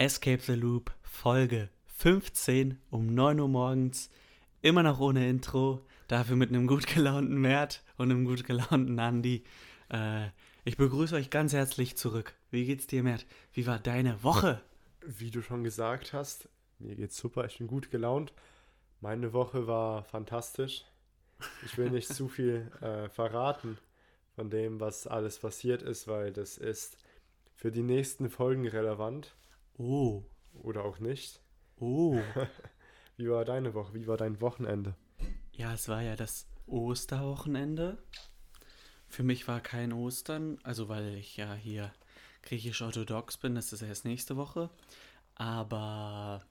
Escape the Loop Folge 15 um 9 Uhr morgens. Immer noch ohne Intro, dafür mit einem gut gelaunten Mert und einem gut gelaunten Andi. Äh, ich begrüße euch ganz herzlich zurück. Wie geht's dir, Mert? Wie war deine Woche? Wie du schon gesagt hast, mir geht's super, ich bin gut gelaunt. Meine Woche war fantastisch. Ich will nicht zu viel äh, verraten von dem, was alles passiert ist, weil das ist für die nächsten Folgen relevant. Oh. Oder auch nicht. Oh. Wie war deine Woche? Wie war dein Wochenende? Ja, es war ja das Osterwochenende. Für mich war kein Ostern, also weil ich ja hier griechisch-orthodox bin, das ist erst nächste Woche. Aber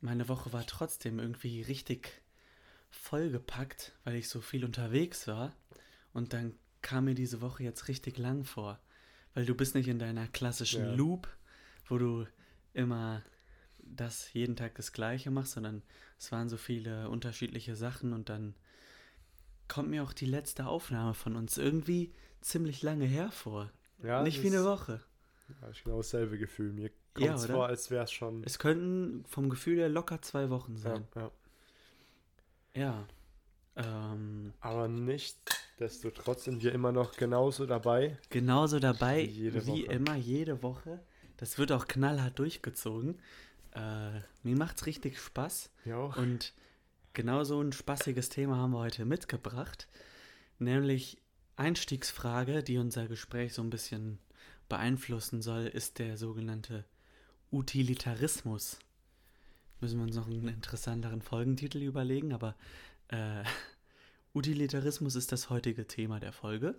meine Woche war trotzdem irgendwie richtig vollgepackt, weil ich so viel unterwegs war. Und dann kam mir diese Woche jetzt richtig lang vor. Weil du bist nicht in deiner klassischen Ja. Loop, wo du immer das jeden Tag das Gleiche machst, sondern es waren so viele unterschiedliche Sachen und dann kommt mir auch die letzte Aufnahme von uns irgendwie ziemlich lange her Ja, nicht wie eine Woche. habe ich genau dasselbe Gefühl. Mir kommt Ja, es vor, als wäre es schon. Es könnten vom Gefühl her locker zwei Wochen Ja, sein. ja. Ja. Ähm, Aber nichtsdestotrotz sind wir immer noch genauso dabei. genauso dabei wie Woche. immer jede Woche. Das wird auch knallhart durchgezogen. Äh, mir macht's richtig Spaß. Ja, auch. Und genau so ein spaßiges Thema haben wir heute mitgebracht. Nämlich Einstiegsfrage, die unser Gespräch so ein bisschen beeinflussen soll, ist der sogenannte Utilitarismus. Müssen wir uns noch einen interessanteren Folgentitel überlegen, aber äh, Utilitarismus ist das heutige Thema der Folge.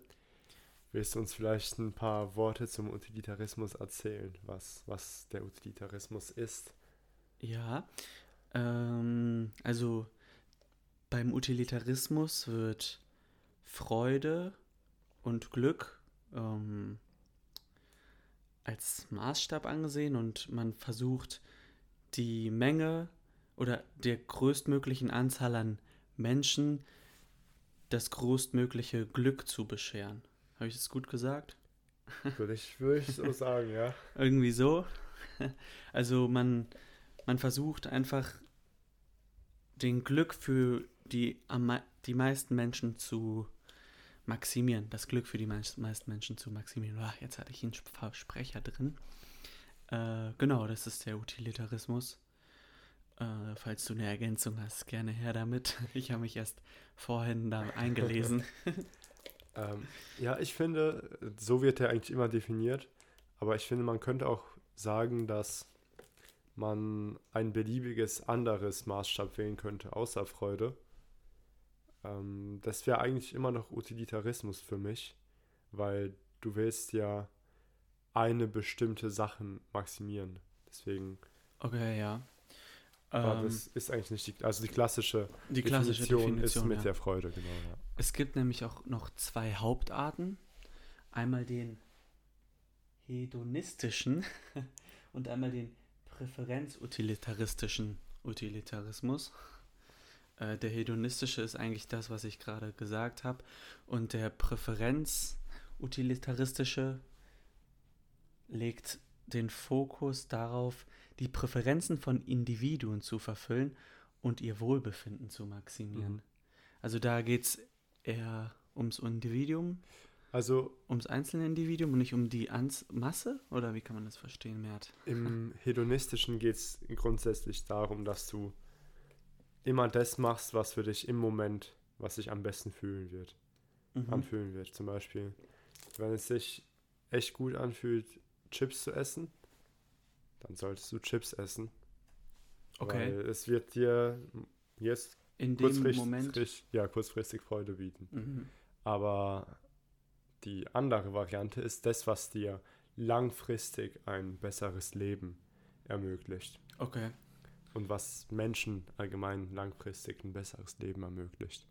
Willst du uns vielleicht ein paar Worte zum Utilitarismus erzählen, was, was der Utilitarismus ist? Ja, ähm, also beim Utilitarismus wird Freude und Glück ähm, als Maßstab angesehen und man versucht die Menge oder der größtmöglichen Anzahl an Menschen das größtmögliche Glück zu bescheren. Habe ich das gut gesagt? Würde ich, würde ich so sagen, ja. Irgendwie so. Also man, man versucht einfach den Glück für die, die meisten Menschen zu maximieren. Das Glück für die meist, meisten Menschen zu maximieren. Ah, jetzt hatte ich einen Sp- Versprecher drin. Äh, genau, das ist der Utilitarismus. Äh, falls du eine Ergänzung hast, gerne her damit. Ich habe mich erst vorhin da eingelesen. Ähm, ja, ich finde, so wird er eigentlich immer definiert. Aber ich finde, man könnte auch sagen, dass man ein beliebiges anderes Maßstab wählen könnte, außer Freude. Ähm, das wäre eigentlich immer noch Utilitarismus für mich, weil du willst ja eine bestimmte Sache maximieren. Deswegen, Okay, ja. aber Ähm, das ist eigentlich nicht die, also die klassische, die klassische Definition, ist mit ja. der Freude, genau. Ja. Es gibt nämlich auch noch zwei Hauptarten. Einmal den hedonistischen und einmal den präferenzutilitaristischen Utilitarismus. Äh, der hedonistische ist eigentlich das, was ich gerade gesagt habe. Und der präferenzutilitaristische legt den Fokus darauf, die Präferenzen von Individuen zu verfüllen und ihr Wohlbefinden zu maximieren. Mhm. Also da geht es eher ums Individuum, Also ums einzelne Individuum und nicht um die Ans Masse? Oder wie kann man das verstehen, Mert? Im Hedonistischen geht es grundsätzlich darum, dass du immer das machst, was für dich im Moment, was sich am besten fühlen wird, Mhm. anfühlen wird. Zum Beispiel, wenn es sich echt gut anfühlt, Chips zu essen, dann solltest du Chips essen. Okay. Weil es wird dir jetzt In dem kurzfristig, Moment. ja, kurzfristig Freude bieten. Mhm. Aber die andere Variante ist das, was dir langfristig ein besseres Leben ermöglicht. Okay. Und was Menschen allgemein langfristig ein besseres Leben ermöglicht.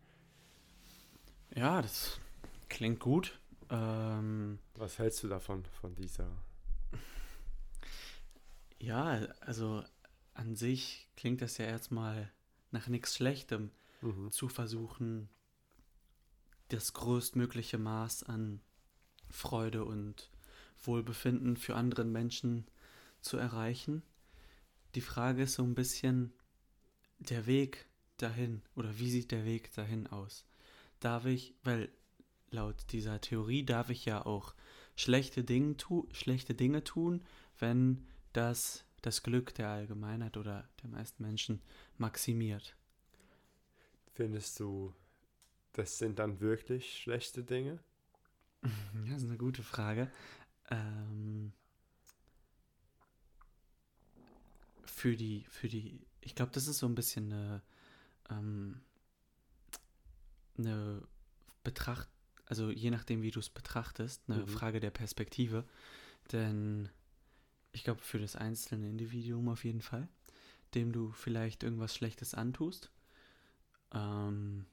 Ja, das klingt gut. Ähm, Was hältst du davon, von dieser? ja, also an sich klingt das ja erstmal nach nichts Schlechtem, Mhm. zu versuchen, das größtmögliche Maß an Freude und Wohlbefinden für andere Menschen zu erreichen. Die Frage ist so ein bisschen der Weg dahin oder wie sieht der Weg dahin aus? Darf ich, weil laut dieser Theorie darf ich ja auch schlechte Dinge, tu, schlechte Dinge tun, wenn das das Glück der Allgemeinheit oder der meisten Menschen maximiert. Findest du, das sind dann wirklich schlechte Dinge? Das ist eine gute Frage. Ähm, für die, für die, ich glaube, das ist so ein bisschen eine, ähm, eine Betracht, also je nachdem, wie du es betrachtest, eine Mhm. Frage der Perspektive. Denn ich glaube, für das einzelne Individuum auf jeden Fall, dem du vielleicht irgendwas Schlechtes antust, ähm,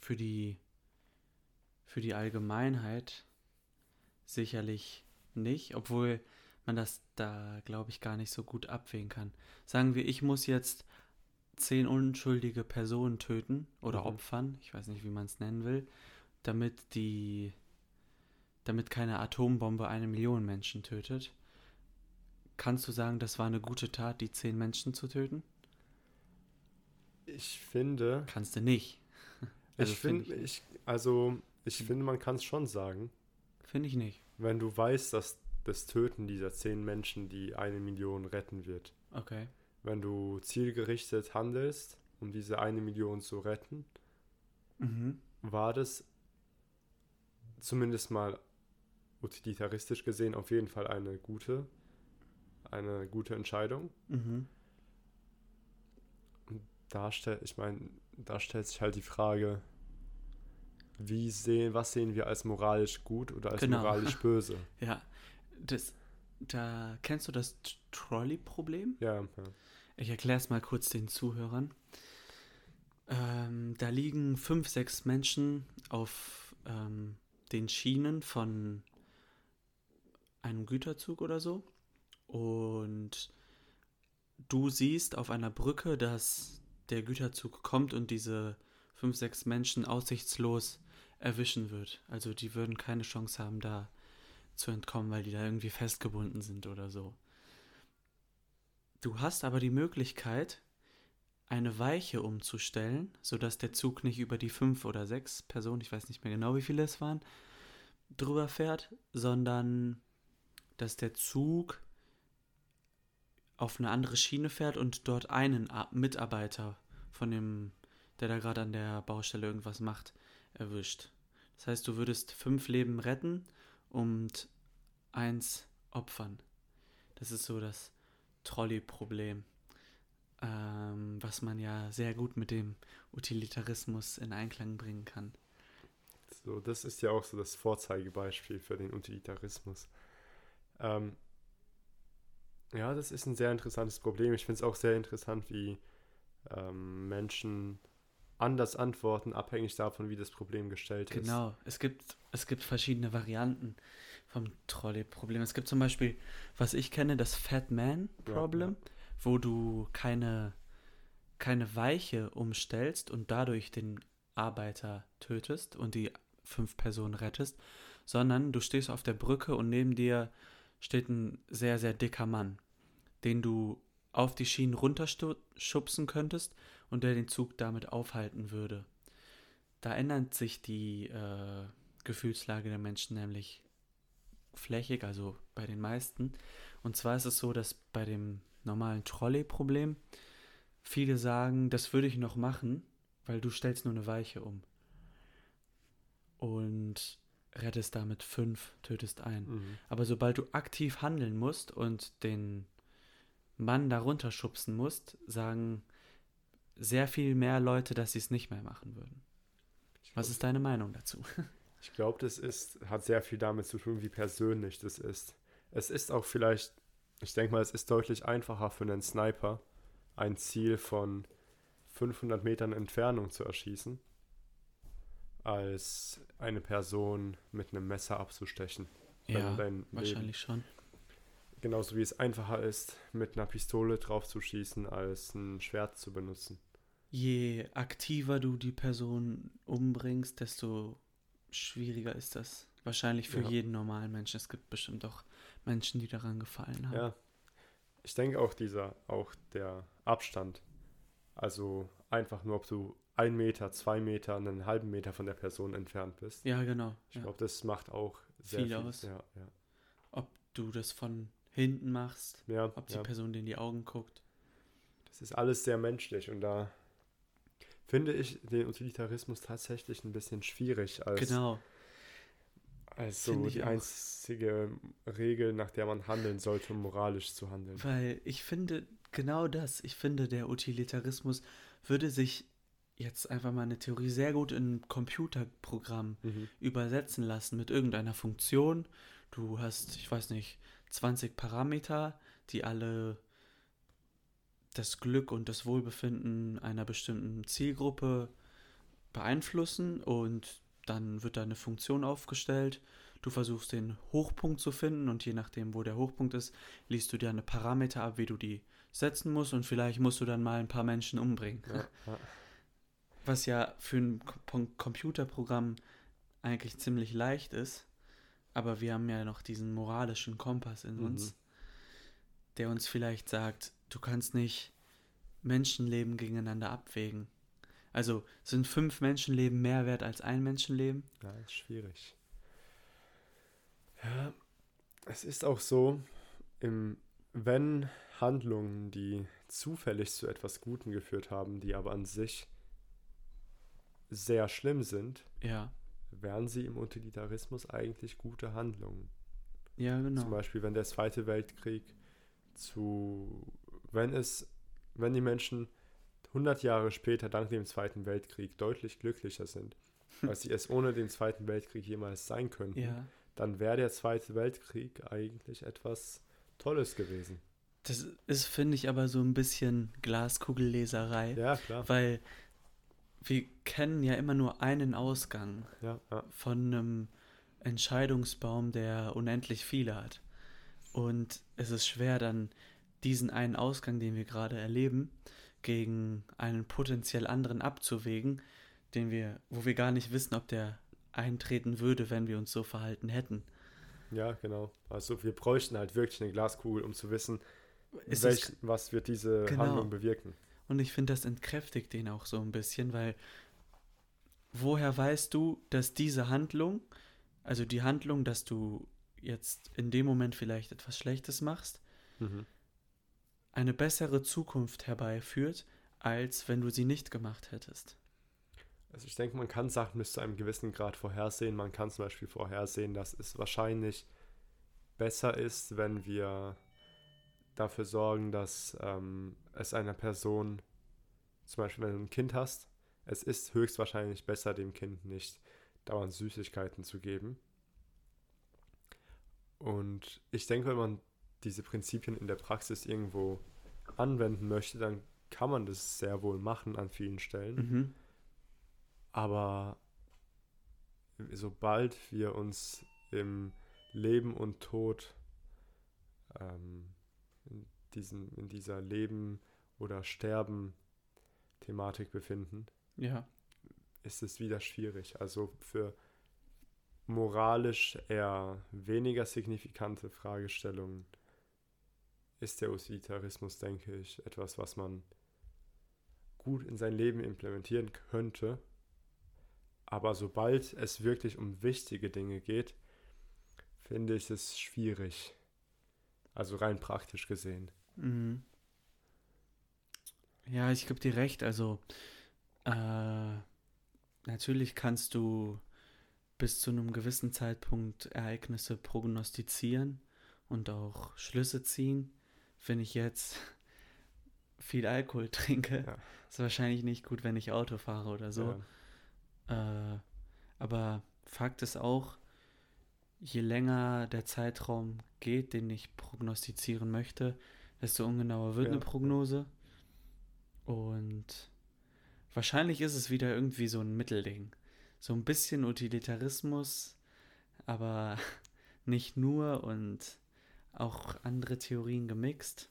für die, für die Allgemeinheit sicherlich nicht, obwohl man das da, glaube ich, gar nicht so gut abwägen kann. Sagen wir, ich muss jetzt zehn unschuldige Personen töten oder Mhm. opfern, ich weiß nicht, wie man es nennen will, damit die, damit keine Atombombe eine Million Menschen tötet. Kannst du sagen, das war eine gute Tat, die zehn Menschen zu töten? Ich finde, Kannst du nicht. Also ich find finde, ich ich, also ich finde, man kann es schon sagen, Finde ich nicht. wenn du weißt, dass das Töten dieser zehn Menschen die eine Million retten wird. Okay. Wenn du zielgerichtet handelst, um diese eine Million zu retten, Mhm. war das zumindest mal utilitaristisch gesehen auf jeden Fall eine gute, eine gute Entscheidung. Mhm. Da stellt, ich meine, da stellt sich halt die Frage, wie sehen, was sehen wir als moralisch gut oder als Genau. moralisch böse? Ja, das, da kennst du das Trolley-Problem? Ja, ja. Ich erkläre es mal kurz den Zuhörern. Ähm, da liegen fünf, sechs Menschen auf ähm, den Schienen von einem Güterzug oder so. Und du siehst auf einer Brücke, dass der Güterzug kommt und diese fünf, sechs Menschen aussichtslos erwischen wird. Also die würden keine Chance haben, da zu entkommen, weil die da irgendwie festgebunden sind oder so. Du hast aber die Möglichkeit, eine Weiche umzustellen, sodass der Zug nicht über die fünf oder sechs Personen, ich weiß nicht mehr genau, wie viele es waren, drüber fährt, sondern dass der Zug auf eine andere Schiene fährt und dort einen Mitarbeiter von dem, der da gerade an der Baustelle irgendwas macht, erwischt. Das heißt, du würdest fünf Leben retten und eins opfern. Das ist so das Trolley-Problem, ähm, was man ja sehr gut mit dem Utilitarismus in Einklang bringen kann. So, das ist ja auch so das Vorzeigebeispiel für den Utilitarismus. Ähm, ja, das ist ein sehr interessantes Problem. Ich finde es auch sehr interessant, wie ähm, Menschen anders antworten, abhängig davon, wie das Problem gestellt ist. Genau, es gibt, es gibt verschiedene Varianten vom Trolley-Problem. Es gibt zum Beispiel, was ich kenne, das Fat Man-Problem, wo du keine, keine Weiche umstellst und dadurch den Arbeiter tötest und die fünf Personen rettest, sondern du stehst auf der Brücke und neben dir steht ein sehr, sehr dicker Mann, den du auf die Schienen runterschubsen könntest und der den Zug damit aufhalten würde. Da ändert sich die äh, Gefühlslage der Menschen nämlich flächig, also bei den meisten. Und zwar ist es so, dass bei dem normalen Trolley-Problem viele sagen, das würde ich noch machen, weil du stellst nur eine Weiche um. Und rettest damit fünf, tötest einen. Mhm. Aber sobald du aktiv handeln musst und den Mann darunter schubsen musst, sagen sehr viel mehr Leute, dass sie es nicht mehr machen würden. Was ist deine Meinung dazu? Ich glaube, das ist, hat sehr viel damit zu tun, wie persönlich das ist. Es ist auch vielleicht, ich denke mal, es ist deutlich einfacher für einen Sniper, ein Ziel von 500 Metern Entfernung zu erschießen, als eine Person mit einem Messer abzustechen. ja, dein Leben- wahrscheinlich schon. Genauso wie es einfacher ist, mit einer Pistole drauf zu schießen, als ein Schwert zu benutzen. Je aktiver du die Person umbringst, desto schwieriger ist das. Wahrscheinlich für Ja. jeden normalen Menschen. Es gibt bestimmt auch Menschen, die daran gefallen haben. Ja. ich denke auch dieser, auch der Abstand. Also einfach nur, ob du ein Meter, zwei Meter, einen halben Meter von der Person entfernt bist. Ja, genau. Ich ja. glaube, das macht auch sehr Viel viel, aus. Ja, ja. Ob du das von hinten machst, ja, ob die ja. Person dir in die Augen guckt. Das ist alles sehr menschlich und da finde ich den Utilitarismus tatsächlich ein bisschen schwierig als, Genau. als so die einzige Regel, nach der man handeln sollte, um moralisch zu handeln. Weil ich finde genau das. Ich finde, der Utilitarismus würde sich jetzt einfach mal eine Theorie sehr gut in ein Computerprogramm Mhm. übersetzen lassen mit irgendeiner Funktion. Du hast, ich weiß nicht, 20 Parameter, die alle das Glück und das Wohlbefinden einer bestimmten Zielgruppe beeinflussen und dann wird da eine Funktion aufgestellt. Du versuchst den Hochpunkt zu finden und je nachdem, wo der Hochpunkt ist, liest du dir eine Parameter ab, wie du die setzen musst und vielleicht musst du dann mal ein paar Menschen umbringen. Ja, ja. Was ja für ein Computerprogramm eigentlich ziemlich leicht ist. Aber wir haben ja noch diesen moralischen Kompass in Mhm. uns, der uns vielleicht sagt, du kannst nicht Menschenleben gegeneinander abwägen. Also sind fünf Menschenleben mehr wert als ein Menschenleben? Ja, ist schwierig. Ja, es ist auch so, im, wenn Handlungen, die zufällig zu etwas Guten geführt haben, die aber an sich sehr schlimm sind, Ja, wären sie im Utilitarismus eigentlich gute Handlungen. ja, Zum genau. Beispiel, wenn der Zweite Weltkrieg zu, wenn es, wenn die Menschen 100 Jahre später dank dem Zweiten Weltkrieg deutlich glücklicher sind, als sie es ohne den Zweiten Weltkrieg jemals sein könnten, Ja, dann wäre der Zweite Weltkrieg eigentlich etwas Tolles gewesen. das ist, finde ich, aber so ein bisschen Glaskugelleserei, Ja, klar. weil wir kennen ja immer nur einen Ausgang. Ja, ja. von einem Entscheidungsbaum, der unendlich viele hat. Und es ist schwer dann diesen einen Ausgang, den wir gerade erleben, gegen einen potenziell anderen abzuwägen, den wir, wo wir gar nicht wissen, ob der eintreten würde, wenn wir uns so verhalten hätten. ja, genau. Also wir bräuchten halt wirklich eine Glaskugel, um zu wissen, welch, es, was wird diese Genau. Handlung bewirken. Und ich finde, das entkräftigt den auch so ein bisschen, weil woher weißt du, dass diese Handlung, also die Handlung, dass du jetzt in dem Moment vielleicht etwas Schlechtes machst, Mhm. eine bessere Zukunft herbeiführt, als wenn du sie nicht gemacht hättest. Also ich denke, man kann Sachen bis zu einem gewissen Grad vorhersehen. Man kann zum Beispiel vorhersehen, dass es wahrscheinlich besser ist, wenn wir dafür sorgen, dass ähm, es einer Person, zum Beispiel wenn du ein Kind hast, es ist höchstwahrscheinlich besser, dem Kind nicht dauernd Süßigkeiten zu geben. Und ich denke, wenn man diese Prinzipien in der Praxis irgendwo anwenden möchte, dann kann man das sehr wohl machen an vielen Stellen. Mhm. Aber sobald wir uns im Leben und Tod ähm, diesen, in dieser Leben- oder Sterben-Thematik befinden, Ja, ist es wieder schwierig. Also für moralisch eher weniger signifikante Fragestellungen ist der Utilitarismus, denke ich, etwas, was man gut in sein Leben implementieren könnte. Aber sobald es wirklich um wichtige Dinge geht, finde ich es schwierig. Also rein praktisch gesehen. Mhm. ja, ich gebe dir recht. Also äh, natürlich kannst du bis zu einem gewissen Zeitpunkt Ereignisse prognostizieren und auch Schlüsse ziehen. Wenn ich jetzt viel Alkohol trinke, Ja. ist wahrscheinlich nicht gut, wenn ich Auto fahre oder so. Ja. Äh, aber Fakt ist auch, je länger der Zeitraum geht, den ich prognostizieren möchte, desto ungenauer wird Ja. eine Prognose. Und wahrscheinlich ist es wieder irgendwie so ein Mittelding. So ein bisschen Utilitarismus, aber nicht nur und auch andere Theorien gemixt.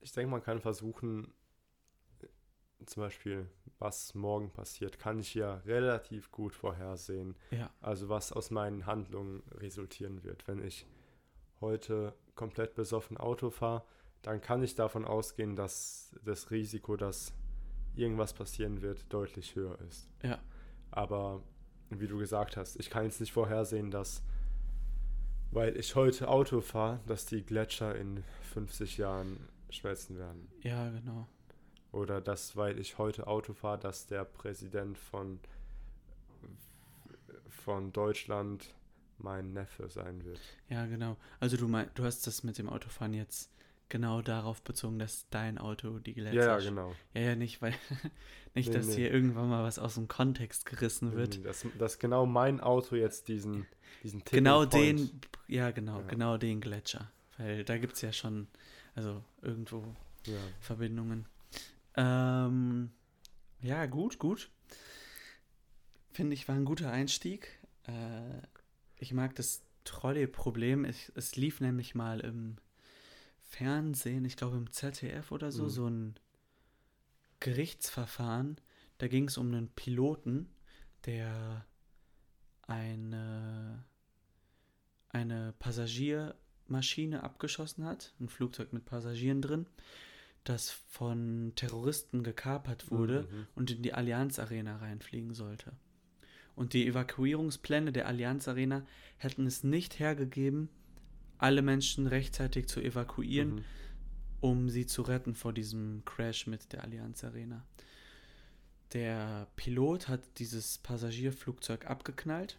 Ich denke, man kann versuchen, zum Beispiel, was morgen passiert, kann ich ja relativ gut vorhersehen. Ja, Also was aus meinen Handlungen resultieren wird. Wenn ich heute komplett besoffen Auto fahre, dann kann ich davon ausgehen, dass das Risiko, dass irgendwas passieren wird, deutlich höher ist. Ja. Aber wie du gesagt hast, ich kann jetzt nicht vorhersehen, dass, weil ich heute Auto fahre, dass die Gletscher in 50 Jahren schmelzen werden. Ja, genau. Oder dass, weil ich heute Auto fahre, dass der Präsident von, von Deutschland mein Neffe sein wird. Ja, genau. Also du mein, du hast das mit dem Autofahren jetzt genau darauf bezogen, dass dein Auto die Gletscher. Ja, ja, genau. Ja, ja, nicht, weil nicht, Nee, dass nee. hier irgendwann mal was aus dem Kontext gerissen wird. Dass, dass genau mein Auto jetzt diesen, diesen Tipping Genau Point- den, ja, genau, Ja. genau den Gletscher. Weil da gibt es ja schon, also irgendwo Ja. Verbindungen. Ähm, ja, gut, gut. Finde ich, war ein guter Einstieg. Äh, ich mag das Trolley-Problem. Es, lief nämlich mal im Fernsehen, ich glaube im ZDF oder so, Mhm. so ein Gerichtsverfahren. Da ging es um einen Piloten, der eine, eine Passagiermaschine abgeschossen hat, ein Flugzeug mit Passagieren drin, das von Terroristen gekapert wurde Mhm. und in die Allianz Arena reinfliegen sollte. Und die Evakuierungspläne der Allianz Arena hätten es nicht hergegeben, alle Menschen rechtzeitig zu evakuieren, Mhm. um sie zu retten vor diesem Crash mit der Allianz Arena. Der Pilot hat dieses Passagierflugzeug abgeknallt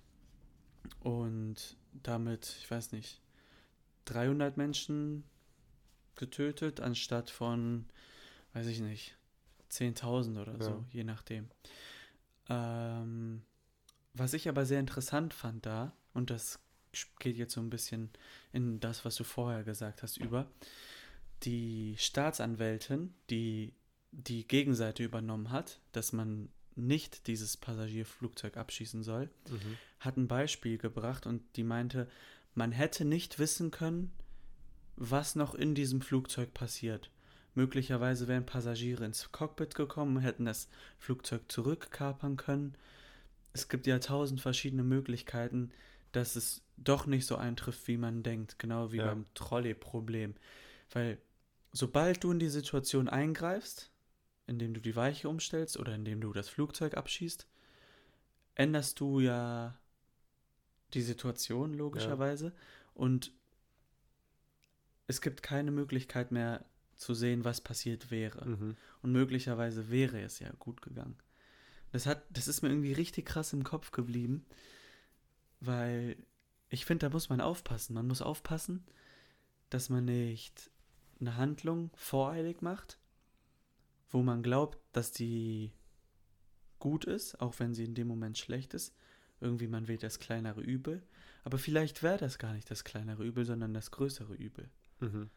und damit, ich weiß nicht, 300 Menschen getötet, anstatt von, weiß ich nicht, 10.000 oder so, Ja. je nachdem. Ähm, was ich aber sehr interessant fand da, und das geht jetzt so ein bisschen in das, was du vorher gesagt hast, über, die Staatsanwältin, die die Gegenseite übernommen hat, dass man nicht dieses Passagierflugzeug abschießen soll, Mhm. hat ein Beispiel gebracht und die meinte, man hätte nicht wissen können, was noch in diesem Flugzeug passiert. Möglicherweise wären Passagiere ins Cockpit gekommen, hätten das Flugzeug zurückkapern können. Es gibt ja tausend verschiedene Möglichkeiten, dass es doch nicht so eintrifft, wie man denkt, genau wie Ja. beim Trolley-Problem. Weil sobald du in die Situation eingreifst, indem du die Weiche umstellst oder indem du das Flugzeug abschießt, änderst du ja die Situation logischerweise und es gibt keine Möglichkeit mehr zu sehen, was passiert wäre. Mhm. Und möglicherweise wäre es ja gut gegangen. Das hat, das ist mir irgendwie richtig krass im Kopf geblieben, weil ich finde, da muss man aufpassen. Man muss aufpassen, dass man nicht eine Handlung voreilig macht, wo man glaubt, dass die gut ist, auch wenn sie in dem Moment schlecht ist. Irgendwie man wählt das kleinere Übel. Aber vielleicht wäre das gar nicht das kleinere Übel, sondern das größere Übel. Mhm.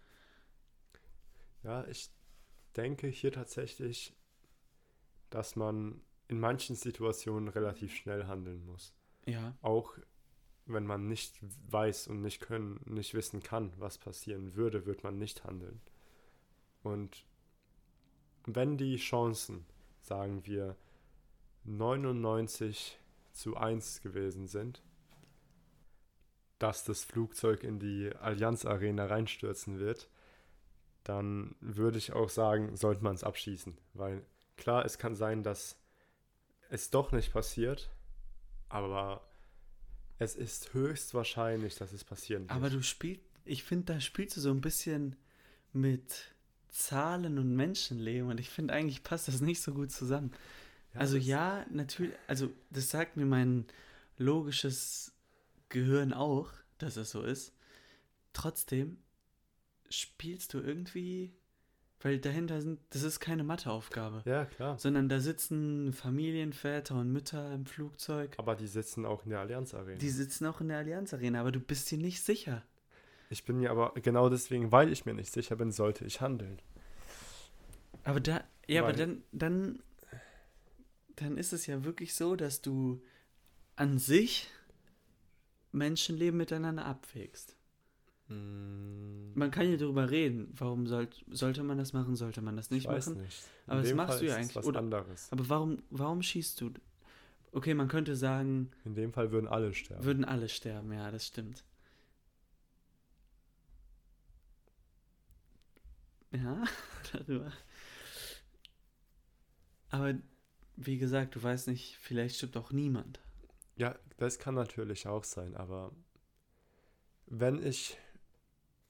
Ja, ich denke hier tatsächlich, dass man in manchen Situationen relativ schnell handeln muss. Ja, Auch wenn man nicht weiß und nicht können, nicht wissen kann, was passieren würde, wird man nicht handeln. Und wenn die Chancen, sagen wir, 99 zu 1 gewesen sind, dass das Flugzeug in die Allianz Arena reinstürzen wird, dann würde ich auch sagen, sollte man es abschießen. Weil klar, es kann sein, dass es doch nicht passiert, aber es ist höchstwahrscheinlich, dass es passieren wird. Aber du spielst, ich finde, da spielst du so ein bisschen mit Zahlen und Menschenleben und ich finde, eigentlich passt das nicht so gut zusammen. also das- ja, natürlich, also das sagt mir mein logisches Gehirn auch, dass es so ist. Trotzdem spielst du irgendwie, weil dahinter sind, das ist keine Matheaufgabe, Ja, klar. sondern da sitzen Familienväter und Mütter im Flugzeug. Aber die sitzen auch in der Allianz Arena. Die sitzen auch in der Allianz Arena, aber du bist dir nicht sicher. ich bin mir aber genau deswegen, weil ich mir nicht sicher bin, sollte ich handeln. Aber da, ja, aber Weil- dann, dann, dann ist es ja wirklich so, dass du an sich Menschenleben miteinander abwägst. Man kann ja darüber reden, warum soll, sollte man das machen, sollte man das nicht ich weiß machen. nicht. Aber das machst Fall du ja eigentlich, was oder? anderes. Aber warum, warum schießt du? Okay, man könnte sagen, In dem Fall würden alle sterben. würden alle sterben, ja, das stimmt. Ja, darüber. Aber wie gesagt, du weißt nicht, vielleicht stirbt auch niemand. Ja, das kann natürlich auch sein, aber wenn ich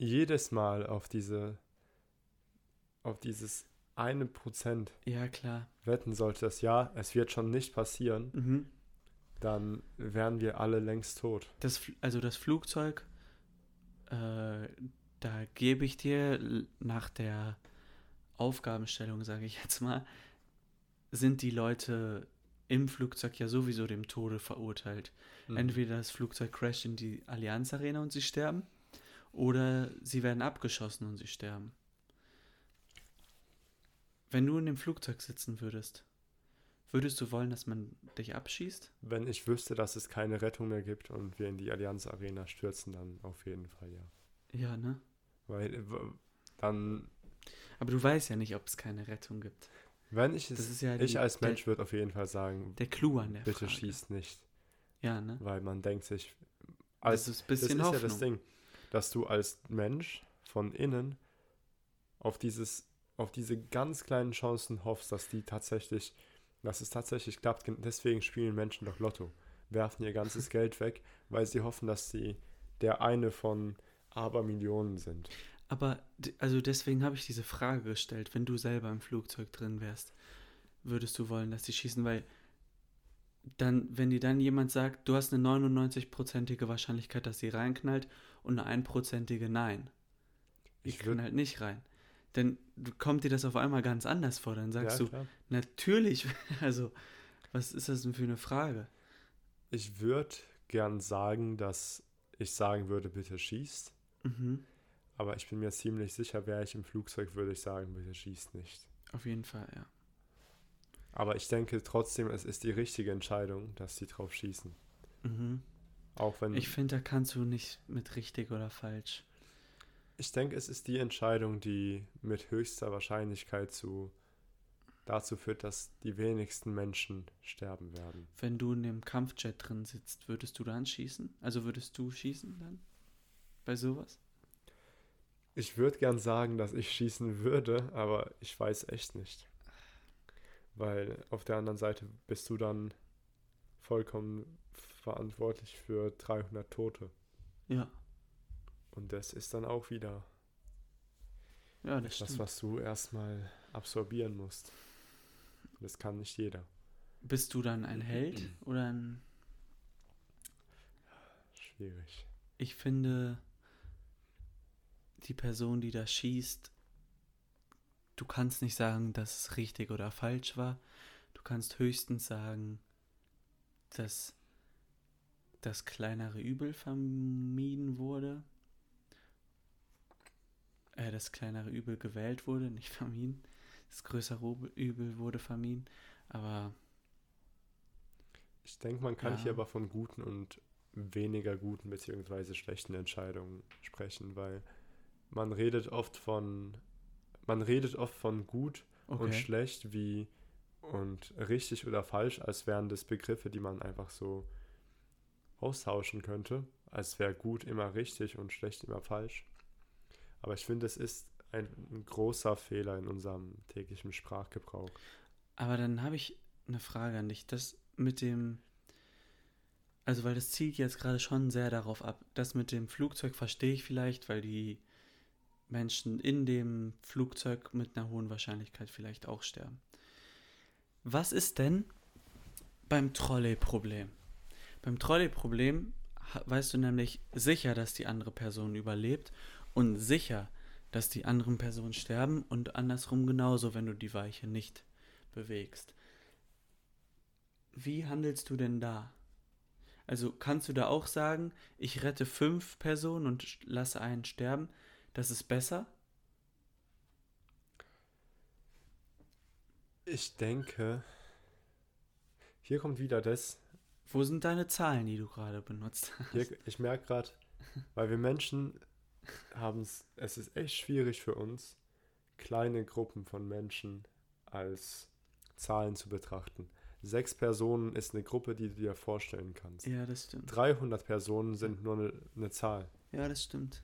jedes Mal auf diese, auf dieses eine Prozent Ja, klar. wetten sollte, dass ja, es wird schon nicht passieren, Mhm. dann wären wir alle längst tot. Das, also das Flugzeug, äh, da gebe ich dir nach der Aufgabenstellung, sage ich jetzt mal, sind die Leute im Flugzeug ja sowieso dem Tode verurteilt. Mhm. Entweder das Flugzeug crasht in die Allianz Arena und sie sterben, oder sie werden abgeschossen und sie sterben. Wenn du in dem Flugzeug sitzen würdest, würdest du wollen, dass man dich abschießt? Wenn ich wüsste, dass es keine Rettung mehr gibt und wir in die Allianz Arena stürzen, dann auf jeden Fall ja. Ja, ne? Weil äh, dann, Aber du weißt ja nicht, ob es keine Rettung gibt. wenn ich es, Das ja ich die- als Mensch würde auf jeden Fall sagen, Der Clou an der bitte Frage. schießt nicht, Ja, ne? weil man denkt sich, Das als ist ein Das bisschen ist Hoffnung. ja das Ding, dass du als Mensch von innen auf dieses, auf diese ganz kleinen Chancen hoffst, dass die tatsächlich, dass es tatsächlich klappt. Gen- Deswegen spielen Menschen doch Lotto, werfen ihr ganzes Geld weg, weil sie hoffen, dass sie der eine von Abermillionen sind. Aber also deswegen habe ich diese Frage gestellt, wenn du selber im Flugzeug drin wärst, würdest du wollen, dass die schießen, weil dann, wenn dir dann jemand sagt, du hast eine 99-prozentige Wahrscheinlichkeit, dass sie reinknallt und eine einprozentige Nein. Ich Ich würd- knallt nicht rein. Dann kommt dir das auf einmal ganz anders vor. Dann sagst ja, du, klar. natürlich, also, was ist das denn für eine Frage? Ich würde gern sagen, dass ich sagen würde, bitte schießt. Mhm, Aber ich bin mir ziemlich sicher, wäre ich im Flugzeug, würde ich sagen, bitte schießt nicht. auf jeden Fall, ja. Aber ich denke trotzdem, es ist die richtige Entscheidung, dass sie drauf schießen. Mhm. Auch wenn Ich finde, da kannst du nicht mit richtig oder falsch. ich denke, es ist die Entscheidung, die mit höchster Wahrscheinlichkeit zu dazu führt, dass die wenigsten Menschen sterben werden. Wenn du in dem Kampfjet drin sitzt, würdest du dann schießen? Also würdest du schießen dann? Bei sowas? Ich würde gern sagen, dass ich schießen würde, aber ich weiß echt nicht. Weil auf der anderen Seite bist du dann vollkommen verantwortlich für 300 Tote. Ja. Und das ist dann auch wieder Ja, das etwas, stimmt. was du erstmal absorbieren musst. Das kann nicht jeder. Bist du dann ein Held oder ein. Schwierig. Ich finde, die Person, die da schießt, du kannst nicht sagen, dass es richtig oder falsch war. Du kannst höchstens sagen, dass das kleinere Übel vermieden wurde. Äh, das kleinere Übel gewählt wurde, nicht vermieden. Das größere Übel- wurde vermieden. Aber Ich denke, man kann Ja. hier aber von guten und weniger guten beziehungsweise schlechten Entscheidungen sprechen, weil man redet oft von man redet oft von gut und okay. schlecht wie und richtig oder falsch, als wären das Begriffe, die man einfach so austauschen könnte, als wäre gut immer richtig und schlecht immer falsch. Aber ich finde, es ist ein, ein großer Fehler in unserem täglichen Sprachgebrauch. Aber dann habe ich eine Frage an dich. Das mit dem. Also, weil das zielt jetzt gerade schon sehr darauf ab. Das mit dem Flugzeug verstehe ich vielleicht, weil die Menschen in dem Flugzeug mit einer hohen Wahrscheinlichkeit vielleicht auch sterben. Was ist denn beim Trolley-Problem? Beim Trolley-Problem weißt du nämlich sicher, dass die andere Person überlebt und sicher, dass die anderen Personen sterben und andersrum genauso, wenn du die Weiche nicht bewegst. Wie handelst du denn da? Also kannst du da auch sagen, ich rette fünf Personen und lasse einen sterben? Das ist besser? Ich denke, hier kommt wieder das, Wo sind deine Zahlen, die du gerade benutzt hast? Hier, ich merke gerade, weil wir Menschen haben es, es ist echt schwierig für uns, kleine Gruppen von Menschen als Zahlen zu betrachten. Sechs Personen ist eine Gruppe, die du dir vorstellen kannst. Ja, das stimmt. 300 Personen sind nur eine, eine Zahl. Ja, das stimmt.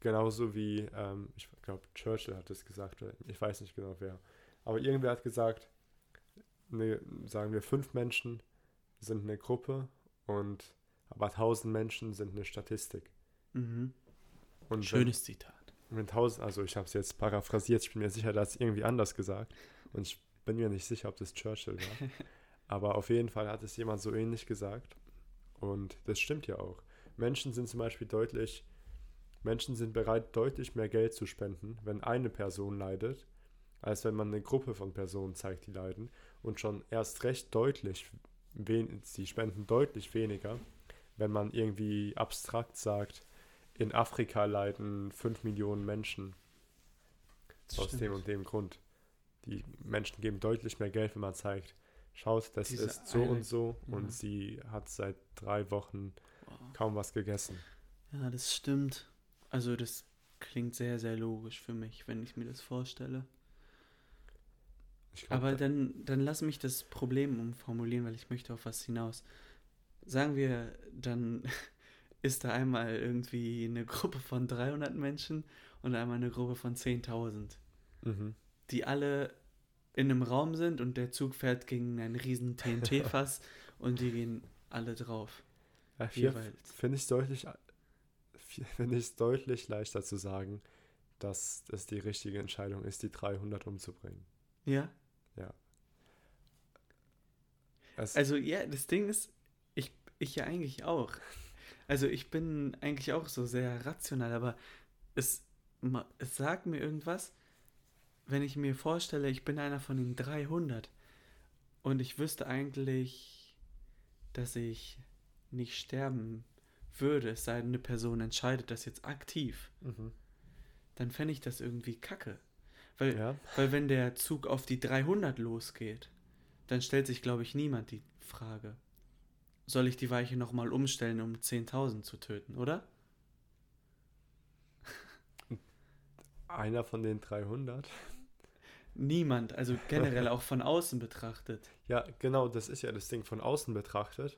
genauso wie, ähm, ich glaube, Churchill hat es gesagt, ich weiß nicht genau wer. Aber irgendwer hat gesagt, ne, sagen wir, fünf Menschen sind eine Gruppe und aber tausend Menschen sind eine Statistik. Mhm. Schönes Zitat. wenn, wenn tausend, also ich habe es jetzt paraphrasiert, ich bin mir sicher, dass es irgendwie anders gesagt und ich bin mir nicht sicher, ob das Churchill war. aber auf jeden Fall hat es jemand so ähnlich gesagt und das stimmt ja auch. Menschen sind zum Beispiel deutlich, Menschen sind bereit, deutlich mehr Geld zu spenden, wenn eine Person leidet, als wenn man eine Gruppe von Personen zeigt, die leiden. Und schon erst recht deutlich, wen, sie spenden deutlich weniger, wenn man irgendwie abstrakt sagt, in Afrika leiden 5 Millionen Menschen Das aus stimmt. dem und dem Grund. Die Menschen geben deutlich mehr Geld, wenn man zeigt, schaut, das Diese ist so eine- und so Mhm. und sie hat seit drei Wochen Wow. kaum was gegessen. Ja, das stimmt. Also das klingt sehr, sehr logisch für mich, wenn ich mir das vorstelle. Glaub, Aber da- dann, dann lass mich das Problem umformulieren, weil ich möchte auf was hinaus. Sagen wir, dann ist da einmal irgendwie eine Gruppe von 300 Menschen und einmal eine Gruppe von 10.000, mhm. die alle in einem Raum sind und der Zug fährt gegen ein riesen TNT-Fass und die gehen alle drauf. Ja, hier finde ich es deutlich, finde ich es deutlich leichter zu sagen, dass es die richtige Entscheidung ist, die 300 umzubringen. Ja? Es, Also ja, das Ding ist, ich, ich ja eigentlich auch. Also ich bin eigentlich auch so sehr rational, aber es, es sagt mir irgendwas, wenn ich mir vorstelle, ich bin einer von den 300 und ich wüsste eigentlich, dass ich nicht sterben würde, es sei denn, eine Person entscheidet das jetzt aktiv, mhm. dann fände ich das irgendwie kacke. Weil ja, weil wenn der Zug auf die 300 losgeht, dann stellt sich, glaube ich, niemand die Frage, soll ich die Weiche nochmal umstellen, um 10.000 zu töten, oder? einer von den 300. Niemand, also generell auch von außen betrachtet. Ja, genau, das ist ja das Ding von außen betrachtet.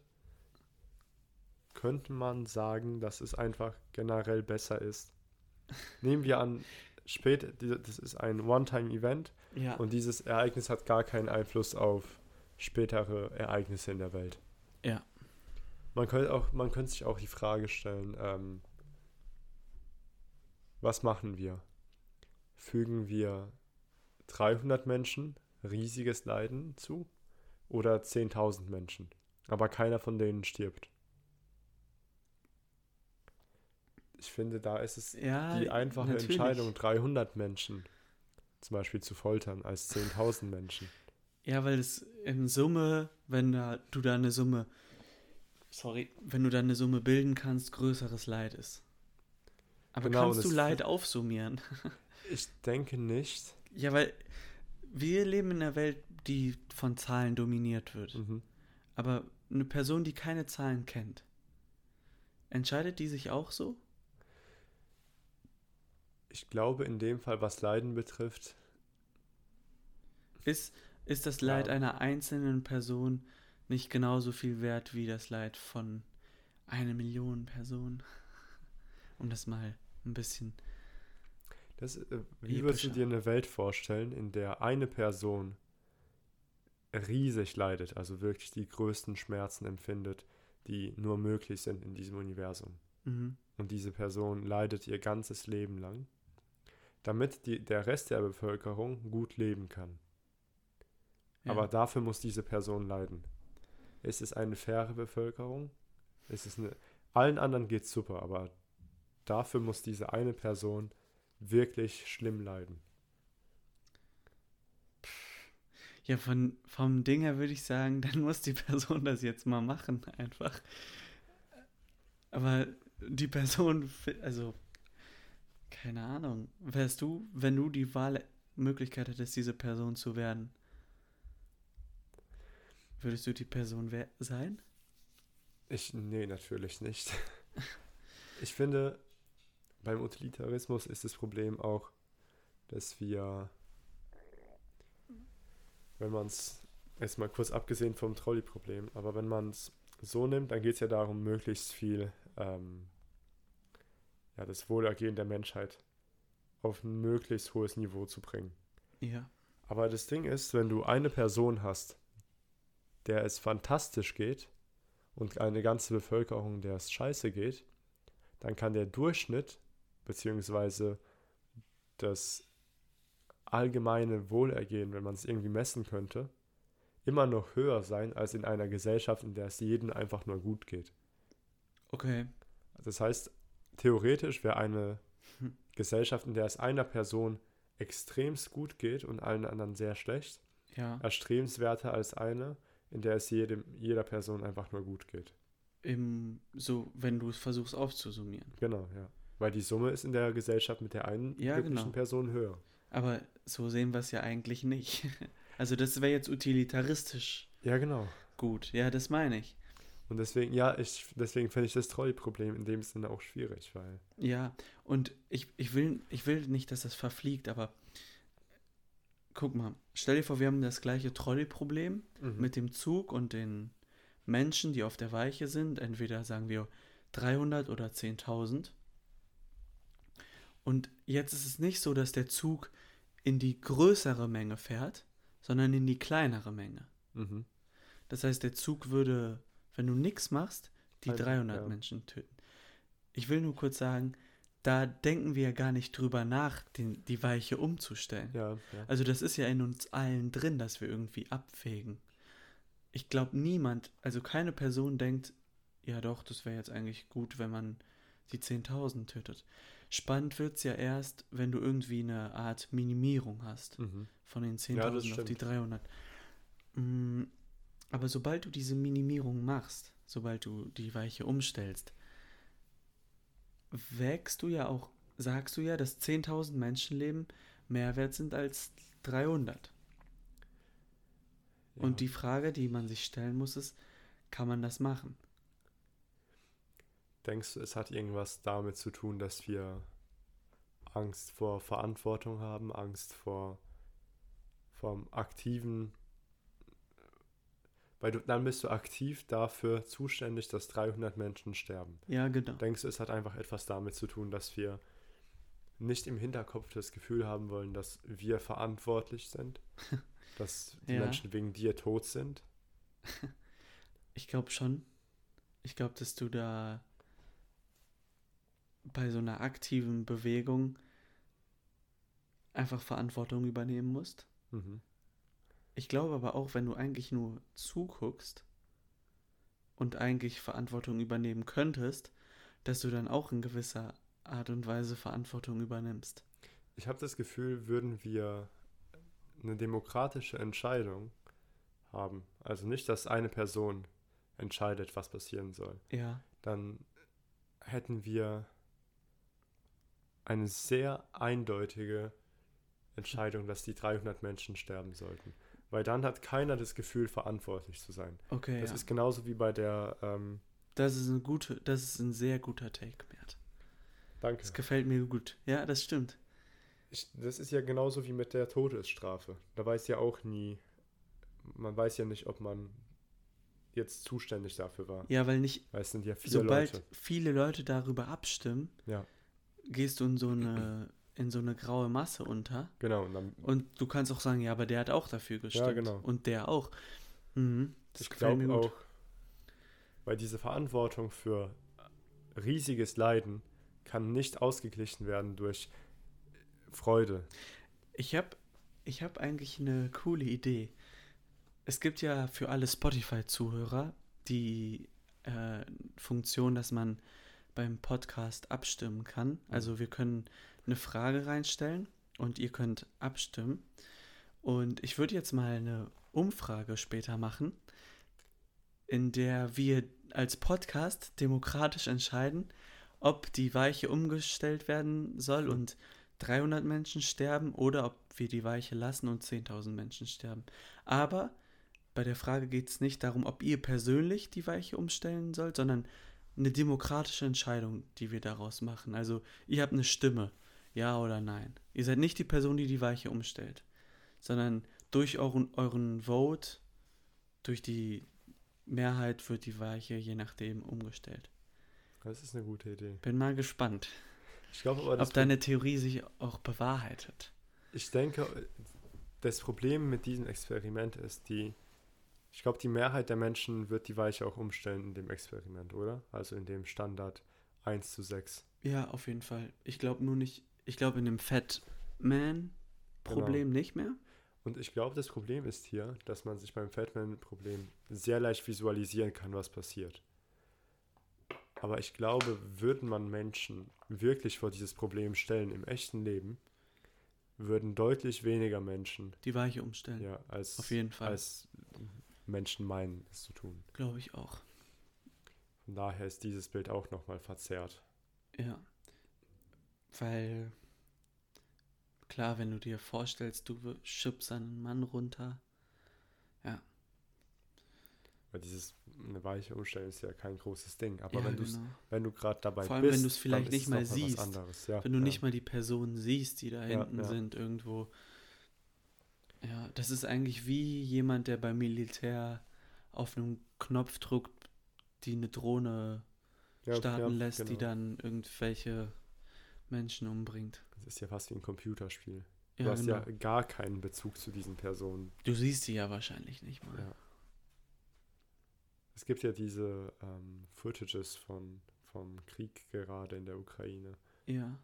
Könnte man sagen, dass es einfach generell besser ist. Nehmen wir an, diese- das ist ein One-Time-Event Ja, und dieses Ereignis hat gar keinen Einfluss auf spätere Ereignisse in der Welt. Ja. Man könnte, auch, man könnte sich auch die Frage stellen, ähm, was machen wir? Fügen wir 300 Menschen riesiges Leiden zu oder 10.000 Menschen? Aber keiner von denen stirbt. Ich finde, da ist es ja die einfache natürlich. Entscheidung, 300 Menschen zum Beispiel zu foltern, als 10.000 Menschen. Ja, weil es in Summe, wenn da, du da eine Summe, sorry, wenn du da eine Summe bilden kannst, größeres Leid ist. Aber Genau, kannst du Leid aufsummieren? Ich denke nicht. Ja, weil wir leben in einer Welt, die von Zahlen dominiert wird. Mhm. Aber eine Person, die keine Zahlen kennt, entscheidet die sich auch so? Ich glaube, in dem Fall, was Leiden betrifft, Ist, ist das Leid Ja. einer einzelnen Person nicht genauso viel wert wie das Leid von einer Million Personen? Um das mal ein bisschen. das, äh, wie würdest du dir eine Welt vorstellen, in der eine Person riesig leidet, also wirklich die größten Schmerzen empfindet, die nur möglich sind in diesem Universum? Mhm. Und diese Person leidet ihr ganzes Leben lang, damit die, der Rest der Bevölkerung gut leben kann. Ja. Aber dafür muss diese Person leiden. Ist es eine faire Bevölkerung? Ist es eine. Allen anderen geht's super, aber dafür muss diese eine Person wirklich schlimm leiden. Ja, von, vom Ding her würde ich sagen, dann muss die Person das jetzt mal machen, einfach. Aber die Person, also, keine Ahnung, wärst du, wenn du die Wahlmöglichkeit hättest, diese Person zu werden, würdest du die Person sein? Ich, nee, natürlich nicht. Ich finde, beim Utilitarismus ist das Problem auch, dass wir, wenn man es, jetzt mal kurz abgesehen vom Trolley-Problem, aber wenn man es so nimmt, dann geht es ja darum, möglichst viel ähm, ja, das Wohlergehen der Menschheit auf ein möglichst hohes Niveau zu bringen. Ja. Aber das Ding ist, wenn du eine Person hast, der es fantastisch geht und eine ganze Bevölkerung, der es scheiße geht, dann kann der Durchschnitt beziehungsweise das allgemeine Wohlergehen, wenn man es irgendwie messen könnte, immer noch höher sein als in einer Gesellschaft, in der es jedem einfach nur gut geht. Okay. Das heißt, theoretisch wäre eine Hm. Gesellschaft, in der es einer Person extremst gut geht und allen anderen sehr schlecht, Ja. erstrebenswerter als eine, in der es jedem, jeder Person einfach nur gut geht. Im, so, wenn du es versuchst aufzusummieren. Genau, ja. Weil die Summe ist in der Gesellschaft mit der einen Ja, glücklichen genau. Person höher. Aber so sehen wir es ja eigentlich nicht. Also das wäre jetzt utilitaristisch Ja, genau. gut. Ja, das meine ich. Und deswegen, ja, ich, deswegen finde ich das Trolley-Problem in dem Sinne auch schwierig, weil. Ja, und ich, ich, will, ich will nicht, dass das verfliegt, aber guck mal, stell dir vor, wir haben das gleiche Trolley-Problem Mhm. mit dem Zug und den Menschen, die auf der Weiche sind. Entweder sagen wir 300 oder 10.000. Und jetzt ist es nicht so, dass der Zug in die größere Menge fährt, sondern in die kleinere Menge. Mhm. Das heißt, der Zug würde, wenn du nichts machst, die Also, 300 ja. Menschen töten. Ich will nur kurz sagen, da denken wir gar nicht drüber nach, den, die Weiche umzustellen. Ja, ja. Also das ist ja in uns allen drin, dass wir irgendwie abwägen. Ich glaube, niemand, also keine Person denkt, ja doch, das wäre jetzt eigentlich gut, wenn man die 10.000 tötet. Spannend wird es ja erst, wenn du irgendwie eine Art Minimierung hast Mhm. von den Ja, das 10.000 auf die stimmt. 300. Mm, Aber sobald du diese Minimierung machst, sobald du die Weiche umstellst, wägst du ja auch, sagst du ja, dass 10.000 Menschenleben mehr wert sind als 300. ja. Und die Frage, die man sich stellen muss, ist, kann man das machen? Denkst du, es hat irgendwas damit zu tun, dass wir Angst vor Verantwortung haben, Angst vor vom aktiven, weil du dann bist du aktiv dafür zuständig, dass 300 Menschen sterben. Ja, genau. Denkst du, es hat einfach etwas damit zu tun, dass wir nicht im Hinterkopf das Gefühl haben wollen, dass wir verantwortlich sind, dass die Ja. Menschen wegen dir tot sind? Ich glaube schon. Ich glaube, dass du da bei so einer aktiven Bewegung einfach Verantwortung übernehmen musst. Mhm. Ich glaube aber auch, wenn du eigentlich nur zuguckst und eigentlich Verantwortung übernehmen könntest, dass du dann auch in gewisser Art und Weise Verantwortung übernimmst. Ich habe das Gefühl, würden wir eine demokratische Entscheidung haben, also nicht, dass eine Person entscheidet, was passieren soll, Ja, dann hätten wir eine sehr eindeutige Entscheidung, dass die 300 Menschen sterben sollten. Weil dann hat keiner das Gefühl, verantwortlich zu sein. okay. Das ja. ist genauso wie bei der, ähm, das ist ein gute, das ist ein sehr guter Take, Mert. danke. Das gefällt mir gut. Ja, das stimmt. Ich, das ist ja genauso wie mit der Todesstrafe. Da weiß ja auch nie, man weiß ja nicht, ob man jetzt zuständig dafür war. Ja, weil nicht, Weil es sind ja viele sobald Leute. viele Leute darüber abstimmen, Ja. gehst du in so eine in so eine graue Masse unter. Genau, und dann, Und du kannst auch sagen, ja, aber der hat auch dafür gestimmt. genau. Und der auch. Mhm, das ich gefällt glaube mir gut. auch, weil diese Verantwortung für riesiges Leiden kann nicht ausgeglichen werden durch Freude. Ich habe ich hab eigentlich eine coole Idee. Es gibt ja für alle Spotify-Zuhörer die äh, Funktion, dass man beim Podcast abstimmen kann. Also wir können eine Frage reinstellen und ihr könnt abstimmen. Und ich würde jetzt mal eine Umfrage später machen, in der wir als Podcast demokratisch entscheiden, ob die Weiche umgestellt werden soll und 300 Menschen sterben oder ob wir die Weiche lassen und 10.000 Menschen sterben. Aber bei der Frage geht es nicht darum, ob ihr persönlich die Weiche umstellen sollt, sondern eine demokratische Entscheidung, die wir daraus machen. Also ihr habt eine Stimme, ja oder nein. Ihr seid nicht die Person, die die Weiche umstellt, sondern durch euren, euren Vote, durch die Mehrheit wird die Weiche je nachdem umgestellt. Das ist eine gute Idee. Bin mal gespannt. Das ob deine Theorie sich auch bewahrheitet. Ich denke, das Problem mit diesem Experiment ist, die, ich glaube, die Mehrheit der Menschen wird die Weiche auch umstellen in dem Experiment, oder? Also in dem Standard 1 zu 6. Ja, auf jeden Fall. Ich glaube nur nicht, ich glaube in dem Fat-Man-Problem Genau. nicht mehr. Und ich glaube, das Problem ist hier, dass man sich beim Fatman-Problem sehr leicht visualisieren kann, was passiert. Aber ich glaube, würden man Menschen wirklich vor dieses Problem stellen im echten Leben, würden deutlich weniger Menschen Die Weiche umstellen. ja, als, Auf jeden Fall. als Menschen meinen, es zu tun. Glaube ich auch. Von daher ist dieses Bild auch nochmal verzerrt. Ja. Weil, klar, wenn du dir vorstellst, du schiebst einen Mann runter. Weil dieses eine Weiche umstellen ist ja kein großes Ding. Aber ja, wenn, genau. wenn du gerade dabei Vor allem, bist, wenn du's vielleicht dann ist nicht es mal siehst. Ja, Wenn du ja. nicht mal die Personen siehst, die da Ja, hinten ja. sind, irgendwo. Ja, das ist eigentlich wie jemand, der beim Militär auf einem Knopf drückt, die eine Drohne Ja, starten ja, lässt, die genau. dann irgendwelche Menschen umbringt. Das ist ja fast wie ein Computerspiel. Du Ja, hast genau. ja gar keinen Bezug zu diesen Personen. Du siehst sie ja wahrscheinlich nicht mal. Ja. Es gibt ja diese ähm, Footages von, vom Krieg gerade in der Ukraine. Ja.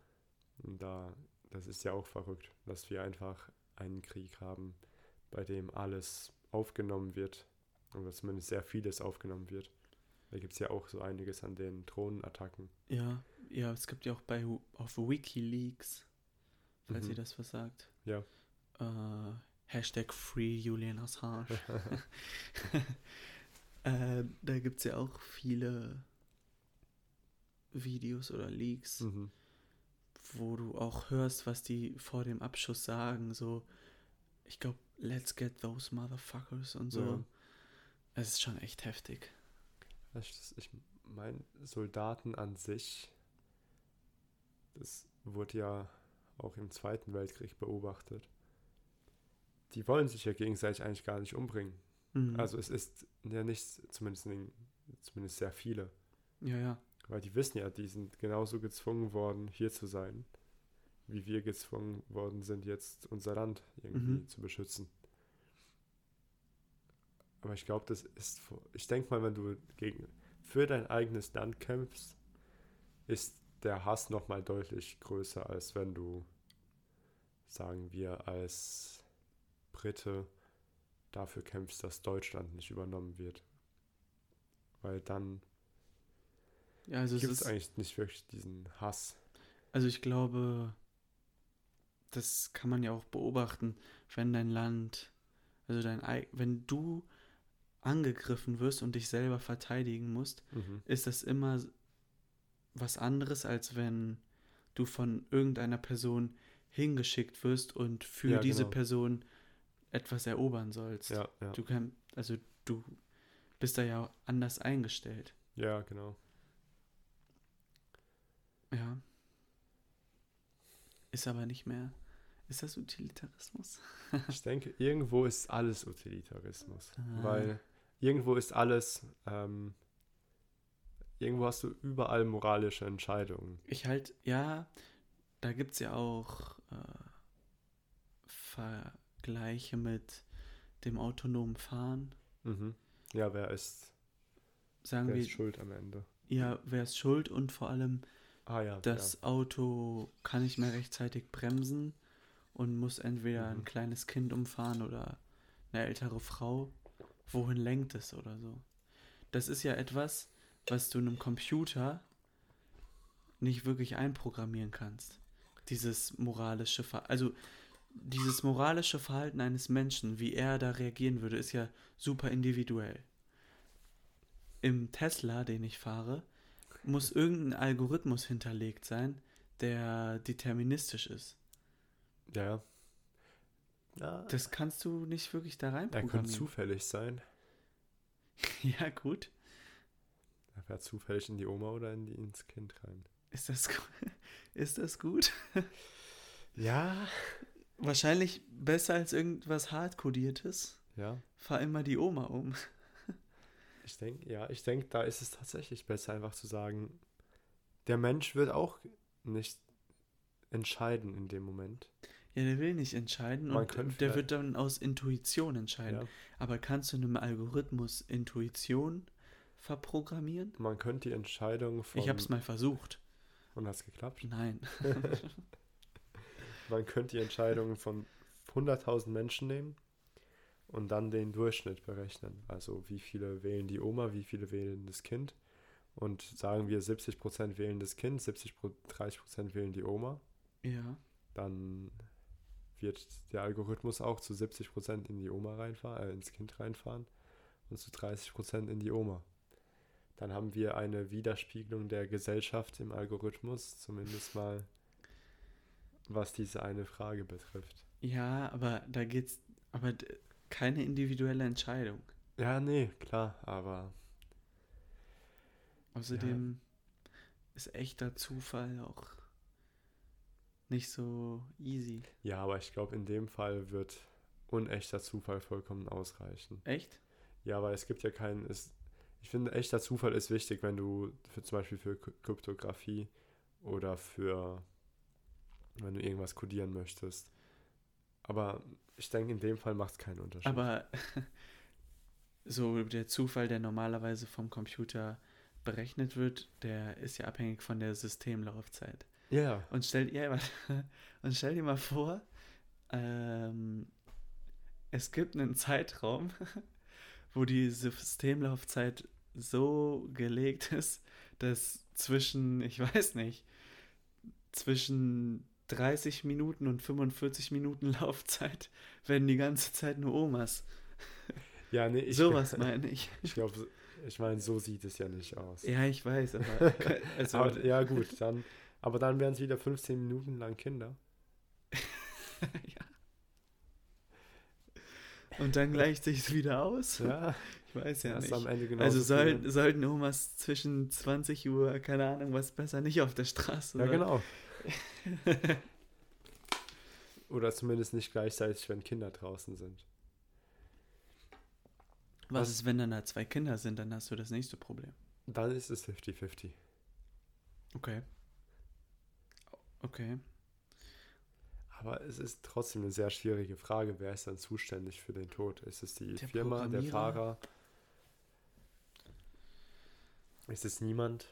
Und da, das ist ja auch verrückt, dass wir einfach einen Krieg haben, bei dem alles aufgenommen wird. Oder zumindest sehr vieles aufgenommen wird. Da gibt es ja auch so einiges an den Drohnenattacken. Ja, ja, es gibt ja auch bei auf Wikileaks, falls Mhm. ihr das was sagt. Ja. Äh, Hashtag Free Julian Assange. äh, da gibt es ja auch viele Videos oder Leaks, Mhm. wo du auch hörst, was die vor dem Abschuss sagen. So, ich glaube, let's get those motherfuckers und so. Ja. Es ist schon echt heftig. Ich meine, Soldaten an sich, das wurde ja auch im Zweiten Weltkrieg beobachtet. Die wollen sich ja gegenseitig eigentlich gar nicht umbringen. Mhm. Also es ist ja nicht, zumindest, in, zumindest sehr viele. ja, ja. Weil die wissen ja, die sind genauso gezwungen worden, hier zu sein, wie wir gezwungen worden sind, jetzt unser Land irgendwie Mhm. zu beschützen. Aber ich glaube, das ist, ich denke mal, wenn du gegen, für dein eigenes Land kämpfst, ist der Hass nochmal deutlich größer, als wenn du, sagen wir, als Brite dafür kämpfst, dass Deutschland nicht übernommen wird. Weil dann Ja, also gibt es eigentlich nicht wirklich diesen Hass. Also ich glaube, das kann man ja auch beobachten, wenn dein Land, also dein, ei- wenn du angegriffen wirst und dich selber verteidigen musst, Mhm. ist das immer was anderes, als wenn du von irgendeiner Person hingeschickt wirst und für Ja, diese genau. Person etwas erobern sollst. Ja, ja. Du kannst, also du bist da ja anders eingestellt. ja, genau. Ja. Ist aber nicht mehr. Ist das Utilitarismus? Ich denke, irgendwo ist alles Utilitarismus. Ah. Weil irgendwo ist alles, ähm, irgendwo hast du überall moralische Entscheidungen. Ich halt, ja, da gibt es ja auch äh, Vergleiche mit dem autonomen Fahren. Mhm. Ja, wer ist, Sagen wer wir, ist schuld am Ende? ja, wer ist schuld und vor allem Ah ja, das Auto kann nicht mehr rechtzeitig bremsen und muss entweder ein Mhm. kleines Kind umfahren oder eine ältere Frau. Wohin lenkt es oder so? Das ist ja etwas, was du einem Computer nicht wirklich einprogrammieren kannst. Dieses moralische Verhalten. Also dieses moralische Verhalten eines Menschen, wie er da reagieren würde, ist ja super individuell. Im Tesla, den ich fahre, muss irgendein Algorithmus hinterlegt sein, der deterministisch ist. ja. Ja, Das kannst du nicht wirklich da er könnte reinprogrammieren. zufällig sein. Ja, gut. Er fährt zufällig in die Oma oder in die, ins Kind rein. Ist das, ist das gut? Ja. Wahrscheinlich besser als irgendwas hardcodiertes. Ja. Fahr immer die Oma um. Ich denke, ja, ich denke, da ist es tatsächlich besser, einfach zu sagen, der Mensch wird auch nicht entscheiden in dem Moment. Ja, der will nicht entscheiden Man und der wird dann aus Intuition entscheiden. Ja. Aber kannst du einem Algorithmus Intuition verprogrammieren? Man könnte die Entscheidung von. Ich habe es mal versucht. Und hat's geklappt? Nein. Man könnte die Entscheidungen von 100.000 Menschen nehmen und dann den Durchschnitt berechnen. Also wie viele wählen die Oma, wie viele wählen das Kind. Und sagen wir 70% wählen das Kind, 70, Pro- 30% wählen die Oma. ja. Dann wird der Algorithmus auch zu 70% in die Oma reinfahren, äh, ins Kind reinfahren und zu 30% in die Oma. Dann haben wir eine Widerspiegelung der Gesellschaft im Algorithmus, zumindest mal was diese eine Frage betrifft. Ja, aber da geht's. Aber keine individuelle Entscheidung. Ja, nee, klar, aber Außerdem ist echter Zufall auch nicht so easy. ja, aber ich glaube, in dem Fall wird unechter Zufall vollkommen ausreichen. Echt? Ja, weil es gibt ja keinen. Es, ich finde, echter Zufall ist wichtig, wenn du für zum Beispiel für Kryptographie oder für wenn du irgendwas codieren möchtest. Aber ich denke, in dem Fall macht es keinen Unterschied. Aber so der Zufall, der normalerweise vom Computer berechnet wird, der ist ja abhängig von der Systemlaufzeit. ja, Und stell, ja, und stell dir mal vor, ähm, es gibt einen Zeitraum, wo die Systemlaufzeit so gelegt ist, dass zwischen, ich weiß nicht, zwischen 30 Minuten und 45 Minuten Laufzeit werden die ganze Zeit nur Omas. ja, nee, ich, Sowas meine ich. ich glaube, ich meine, so sieht es ja nicht aus. Ja, ich weiß, aber also, aber, ja, gut, dann. Aber dann wären es wieder 15 Minuten lang Kinder. ja. Und dann gleicht sich wieder aus. Ja, weiß ja nicht. am Ende genau Also soll, sollten Omas zwischen 20 Uhr, keine Ahnung, was besser nicht auf der Straße Ja, sein. genau. Oder zumindest nicht gleichzeitig, wenn Kinder draußen sind. Was Was- ist, wenn dann da zwei Kinder sind, dann hast du das nächste Problem. Dann ist es 50-50. Okay. Okay. Aber es ist trotzdem eine sehr schwierige Frage. Wer ist dann zuständig für den Tod? Ist es die Der Firma, der? Fahrer? Ist es niemand?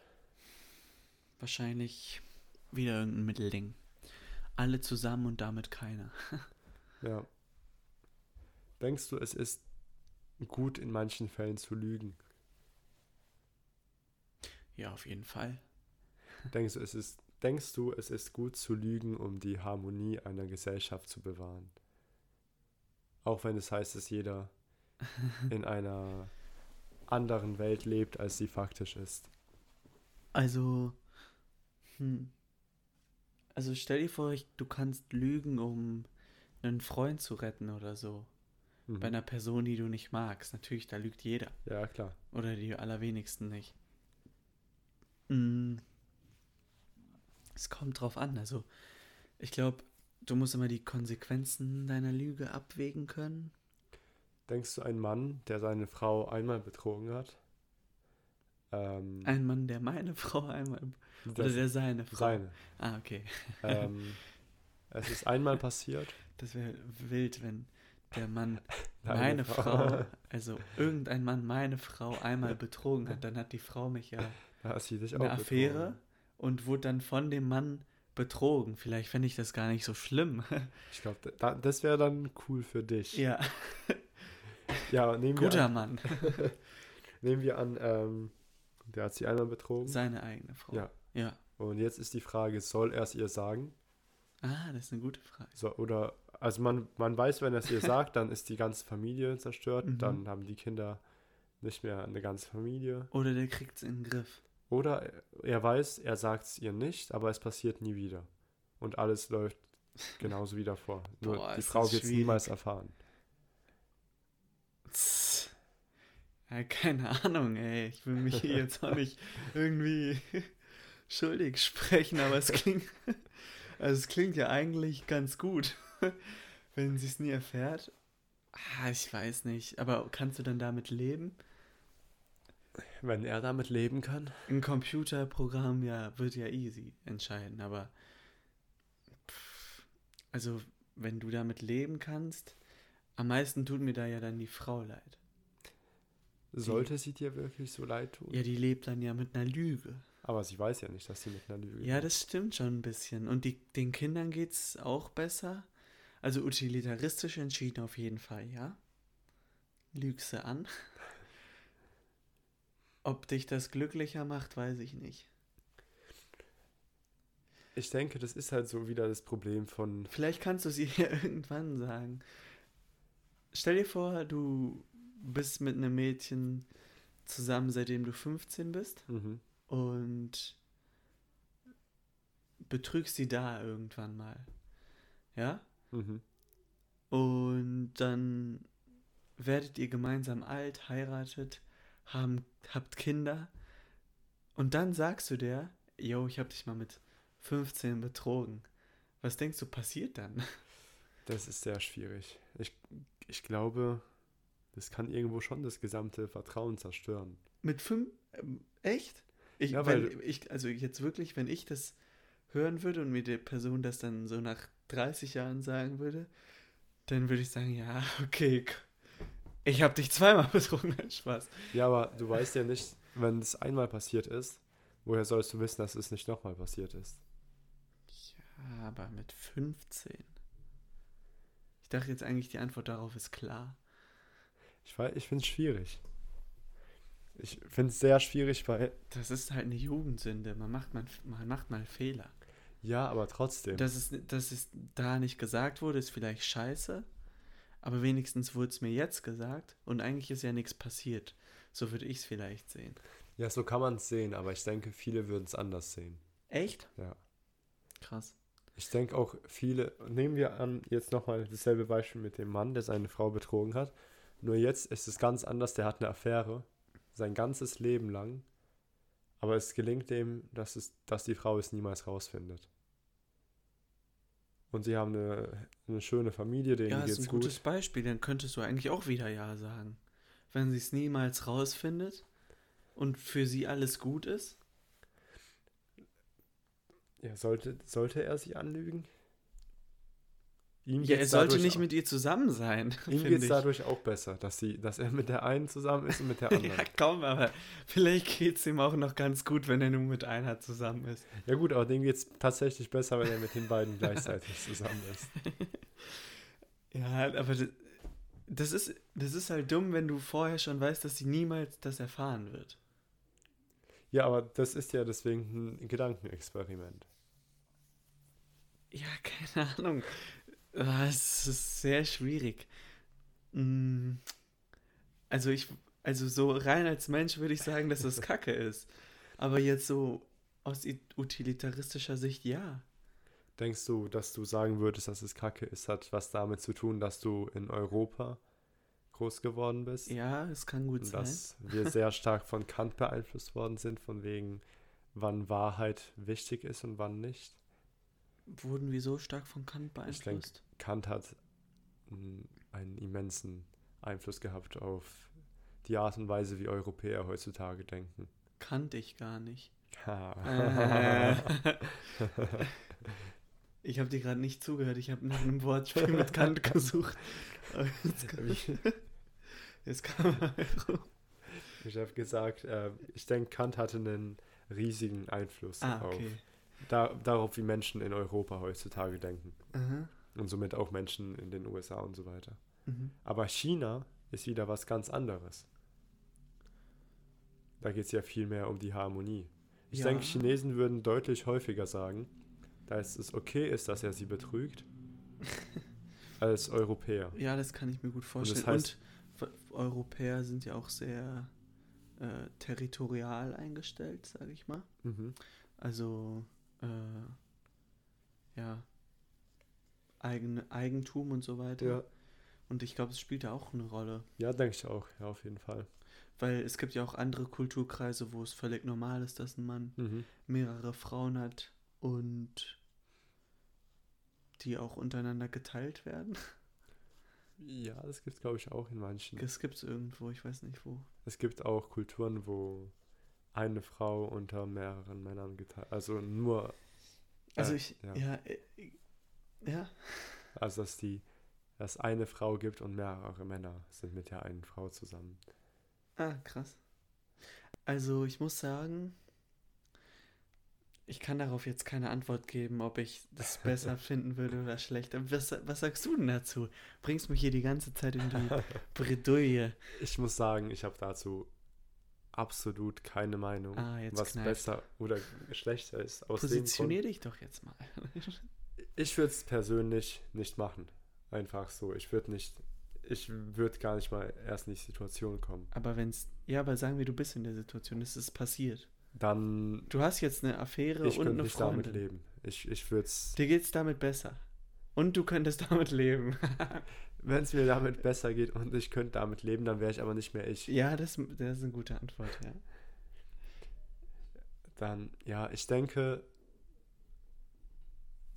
Wahrscheinlich wieder irgendein Mittelding. Alle zusammen und damit keiner. Ja. Denkst du, es ist gut in manchen Fällen zu lügen? Ja, auf jeden Fall. Denkst du, es ist, denkst du, es ist gut zu lügen, um die Harmonie einer Gesellschaft zu bewahren? Auch wenn es heißt, dass jeder in einer anderen Welt lebt, als sie faktisch ist. Also, hm. Also stell dir vor, du kannst lügen, um einen Freund zu retten oder so. Mhm. Bei einer Person, die du nicht magst. Natürlich, da lügt jeder. Ja, klar. Oder die allerwenigsten nicht. Mm. Es kommt drauf an. Also, ich glaube, du musst immer die Konsequenzen deiner Lüge abwägen können. Denkst du, ein Mann, der seine Frau einmal betrogen hat? Ähm, Ein Mann, der meine Frau einmal. Oder der seine Frau. seine. Ah, okay. ähm, es ist einmal passiert. Das wäre wild, wenn der Mann Deine meine Frau, also irgendein Mann meine Frau einmal betrogen hat. Dann hat die Frau mich ja Da hat sie dich auch eine betrogen. Affäre und wurde dann von dem Mann betrogen. Vielleicht fände ich das gar nicht so schlimm. Ich glaube, da, das wäre dann cool für dich. ja, Ja, nehmen wir guter an, Mann. nehmen wir an ähm, der hat sie einmal betrogen. Seine eigene Frau. Ja. Ja. Und jetzt ist die Frage, soll er es ihr sagen? Ah, das ist eine gute Frage. So, oder, also man, man weiß, wenn er es ihr sagt, dann ist die ganze Familie zerstört. Mhm. Dann haben die Kinder nicht mehr eine ganze Familie. Oder der kriegt es in den Griff. Oder er weiß, er sagt es ihr nicht, aber es passiert nie wieder. Und alles läuft genauso wie davor. Nur Boah, die Frau wird es niemals erfahren. Ja, keine Ahnung, ey. Ich will mich hier jetzt auch nicht irgendwie schuldig sprechen, aber es klingt, also es klingt ja eigentlich ganz gut, wenn sie es nie erfährt. Ah, ich weiß nicht. Aber kannst du dann damit leben? Wenn er damit leben kann. Ein Computerprogramm ja wird ja easy entscheiden, aber also wenn du damit leben kannst, am meisten tut mir da ja dann die Frau leid. Sollte sie dir wirklich so leid tun? Ja, die lebt dann ja mit einer Lüge. Aber sie weiß ja nicht, dass sie mit einer Lüge Ja, das stimmt schon ein bisschen. Und die, den Kindern geht's auch besser. Also utilitaristisch entschieden auf jeden Fall, ja. Lügst du an. Ob dich das glücklicher macht, weiß ich nicht. Ich denke, das ist halt so wieder das Problem von. Vielleicht kannst du es ihr ja irgendwann sagen. Stell dir vor, du bist mit einem Mädchen zusammen, seitdem du 15 bist Mhm. und betrügst sie da irgendwann mal. Ja? Mhm. Und dann werdet ihr gemeinsam alt, heiratet, haben, habt Kinder. Und dann sagst du der, yo, ich hab dich mal mit 15 betrogen. Was denkst du, passiert dann? Das ist sehr schwierig. Ich, ich glaube, das kann irgendwo schon das gesamte Vertrauen zerstören. Mit 5? Ähm, echt? Ich, Ja, weil- ich, also jetzt wirklich, wenn ich das hören würde und mir die Person das dann so nach 30 Jahren sagen würde, dann würde ich sagen, ja, okay, ich habe dich zweimal betrogen, nein, Spaß. Ja, aber du weißt ja nicht, wenn es einmal passiert ist, woher sollst du wissen, dass es nicht nochmal passiert ist? Ja, aber mit 15. Ich dachte jetzt eigentlich, die Antwort darauf ist klar. Ich, ich finde es schwierig. Ich finde es sehr schwierig, weil. Das ist halt eine Jugendsünde. Man macht, man, man macht mal Fehler. Ja, aber trotzdem. Dass es, dass es da nicht gesagt wurde, ist vielleicht scheiße. Aber wenigstens wurde es mir jetzt gesagt. Und eigentlich ist ja nichts passiert. So würde ich es vielleicht sehen. ja, so kann man es sehen, aber ich denke, viele würden es anders sehen. Echt? Ja. Krass. Ich denke auch viele, nehmen wir an, jetzt nochmal dasselbe Beispiel mit dem Mann, der seine Frau betrogen hat. Nur jetzt ist es ganz anders, der hat eine Affäre, sein ganzes Leben lang. Aber es gelingt dem, dass, es, dass die Frau es niemals rausfindet. Und sie haben eine, eine schöne Familie, denen Ja, ist geht's ein gut. gutes Beispiel. Dann könntest du eigentlich auch wieder Ja sagen. Wenn sie es niemals rausfindet und für sie alles gut ist. Ja, sollte, sollte er sich anlügen? Ihm Ja, er sollte nicht auch- mit ihr zusammen sein. Ihm geht es dadurch auch besser, dass, sie, dass er mit der einen zusammen ist und mit der anderen. Ja, komm, aber vielleicht geht es ihm auch noch ganz gut, wenn er nur mit einer zusammen ist. Ja gut, aber dem geht es tatsächlich besser, wenn er mit den beiden gleichzeitig zusammen ist. Ja, aber das, das, ist, das ist halt dumm, wenn du vorher schon weißt, dass sie niemals das erfahren wird. Ja, aber das ist ja deswegen ein Gedankenexperiment. Ja, keine Ahnung. Ah, Es ist sehr schwierig. Mm, Also ich, also so rein als Mensch würde ich sagen, dass das Kacke ist. Aber jetzt so aus utilitaristischer Sicht ja. Denkst du, dass du sagen würdest, dass es Kacke ist, hat was damit zu tun, dass du in Europa groß geworden bist? Ja, es kann gut Und sein. dass wir sehr stark von Kant beeinflusst worden sind, von wegen, wann Wahrheit wichtig ist und wann nicht? Wurden wir so stark von Kant beeinflusst? Kant hat mm, einen immensen Einfluss gehabt auf die Art und Weise, wie Europäer heutzutage denken. Kannte ich gar nicht. Äh. Ich habe dir gerade nicht zugehört. Ich habe nach einem Wortspiel mit Kant gesucht. Jetzt kam, jetzt kam Ich habe gesagt, äh, ich denke, Kant hatte einen riesigen Einfluss Ah, auf, okay. Da, darauf, wie Menschen in Europa heutzutage denken. Aha. Und somit auch Menschen in den USA und so weiter. Mhm. Aber China ist wieder was ganz anderes. Da geht es ja viel mehr um die Harmonie. Ich Ja. denke, Chinesen würden deutlich häufiger sagen, dass es okay ist, dass er sie betrügt, als Europäer. Ja, das kann ich mir gut vorstellen. heißt- Und Europäer sind ja auch sehr äh, territorial eingestellt, sage ich mal. Mhm. Also, äh, ja, eigene, Eigentum und so weiter. Ja, Und ich glaube, es spielt da auch eine Rolle. ja denke ich auch, ja, auf jeden Fall. Weil es gibt ja auch andere Kulturkreise, wo es völlig normal ist, dass ein Mann Mhm. mehrere Frauen hat und die auch untereinander geteilt werden. Ja, das gibt es, glaube ich, auch in manchen. Das gibt es irgendwo, ich weiß nicht wo. Es gibt auch Kulturen, wo eine Frau unter mehreren Männern geteilt, also nur. Also Äh, ich, ja. ja, äh, Ja. Also, dass die, dass eine Frau gibt und mehrere Männer sind mit der einen Frau zusammen. Ah, krass. Also, ich muss sagen, ich kann darauf jetzt keine Antwort geben, ob ich das besser finden würde oder schlechter. Was, was sagst du denn dazu? Bringst mich hier die ganze Zeit in die Bredouille. Ich muss sagen, ich habe dazu absolut keine Meinung, Ah, was kneift. besser oder schlechter ist. Aus Positionier dich doch jetzt mal. ich würde es persönlich nicht machen. Einfach so. Ich würde nicht, ich würde gar nicht mal erst in die Situation kommen. Aber wenn's, ja, aber sagen wir, du bist in der Situation, es ist passiert. Dann, Du hast jetzt eine Affäre ich und könnte eine nicht damit Freundin. leben. Ich, ich würde es, Dir geht's damit besser. Und du könntest damit leben. wenn es mir damit besser geht und ich könnte damit leben, dann wäre ich aber nicht mehr ich. ja, das, das ist eine gute Antwort, ja. Dann, ja, ich denke,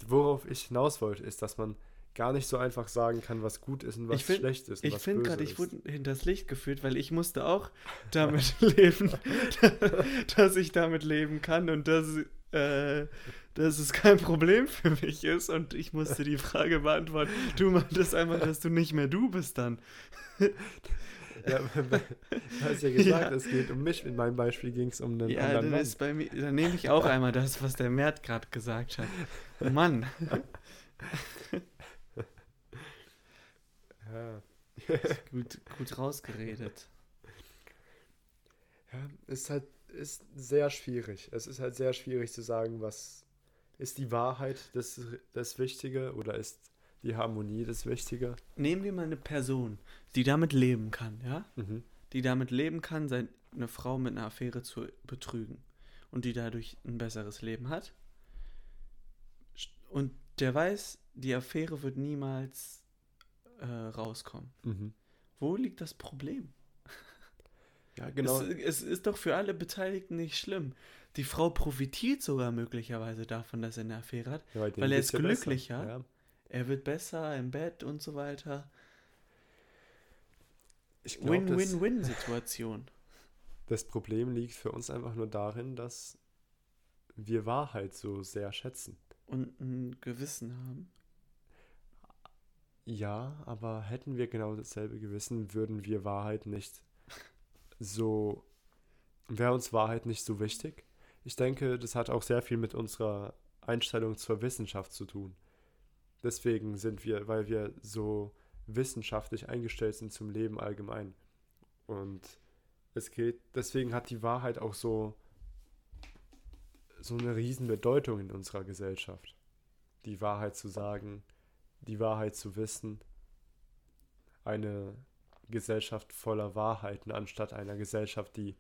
worauf ich hinaus wollte, ist, dass man gar nicht so einfach sagen kann, was gut ist und was find- schlecht ist und Ich finde gerade, ich wurde hinters Licht geführt, weil ich musste auch damit leben, dass ich damit leben kann und dass, äh, dass es kein Problem für mich ist. Und ich musste die Frage beantworten. Du meintest einfach, dass du nicht mehr du bist dann. Ja, du hast ja gesagt, Ja. es geht um mich. In meinem Beispiel ging es um einen Ja, anderen dann ist bei mir, dann nehme ich auch einmal das, was der Mert gerade gesagt hat. Mann, Ja. gut, gut rausgeredet. Ja, ist halt ist sehr schwierig. Es ist halt sehr schwierig zu sagen, was ist die Wahrheit das, das Wichtige oder ist die Harmonie das Wichtige. Nehmen wir mal eine Person, die damit leben kann, ja? Mhm. die damit leben kann, seine Frau mit einer Affäre zu betrügen und die dadurch ein besseres Leben hat. Und der weiß, die Affäre wird niemals äh, rauskommen. Mhm. Wo liegt das Problem? Ja, genau. Es, es ist doch für alle Beteiligten nicht schlimm. Die Frau profitiert sogar möglicherweise davon, dass er eine Affäre hat. Ja, denen weil er ist glücklicher. Ja. Er wird besser im Bett und so weiter. Glaube, das, Win-win-win-Situation. das Problem liegt für uns einfach nur darin, dass wir Wahrheit so sehr schätzen. Und ein Gewissen haben. Ja, aber hätten wir genau dasselbe Gewissen, würden wir Wahrheit nicht so, wäre uns Wahrheit nicht so wichtig. Ich denke, das hat auch sehr viel mit unserer Einstellung zur Wissenschaft zu tun. Deswegen sind wir, weil wir so wissenschaftlich eingestellt sind zum Leben allgemein. Und es geht, deswegen hat die Wahrheit auch so, so eine riesen Bedeutung in unserer Gesellschaft. Die Wahrheit zu sagen, die Wahrheit zu wissen, eine Gesellschaft voller Wahrheiten, anstatt einer Gesellschaft, die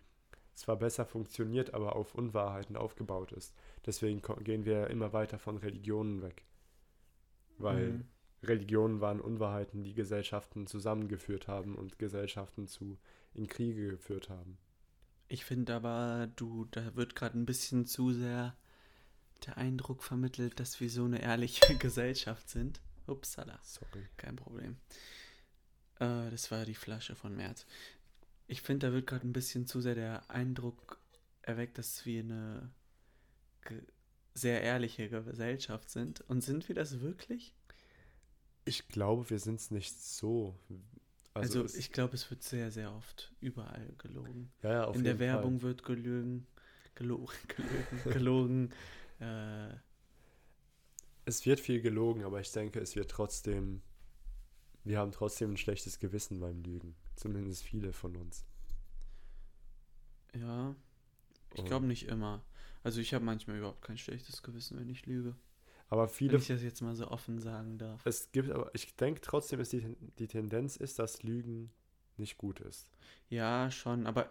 zwar besser funktioniert, aber auf Unwahrheiten aufgebaut ist. Deswegen gehen wir immer weiter von Religionen weg. Weil Mhm. Religionen waren Unwahrheiten, die Gesellschaften zusammengeführt haben und Gesellschaften zu in Kriege geführt haben. Ich finde aber, du, da wird gerade ein bisschen zu sehr der Eindruck vermittelt, dass wir so eine ehrliche Gesellschaft sind. Upsala, Sorry. kein Problem. Äh, das war die Flasche von März. Ich finde, da wird gerade ein bisschen zu sehr der Eindruck erweckt, dass wir eine sehr ehrliche Gesellschaft sind. Und sind wir das wirklich? Ich glaube, wir sind es nicht so. Also, es- ich glaube, es wird sehr, sehr oft überall gelogen. ja, ja, auf In der jeden Fall. Werbung wird gelügen, gelo gelogen, gelogen. äh, Es wird viel gelogen, aber ich denke, es wird trotzdem. Wir haben trotzdem ein schlechtes Gewissen beim Lügen. Zumindest viele von uns. ja, ich glaube nicht immer. Also ich habe manchmal überhaupt kein schlechtes Gewissen, wenn ich lüge. Aber Wenn viele. ich das jetzt mal so offen sagen darf. Es gibt aber, ich denke trotzdem, dass die, die Tendenz ist, dass Lügen nicht gut ist. Ja, schon, aber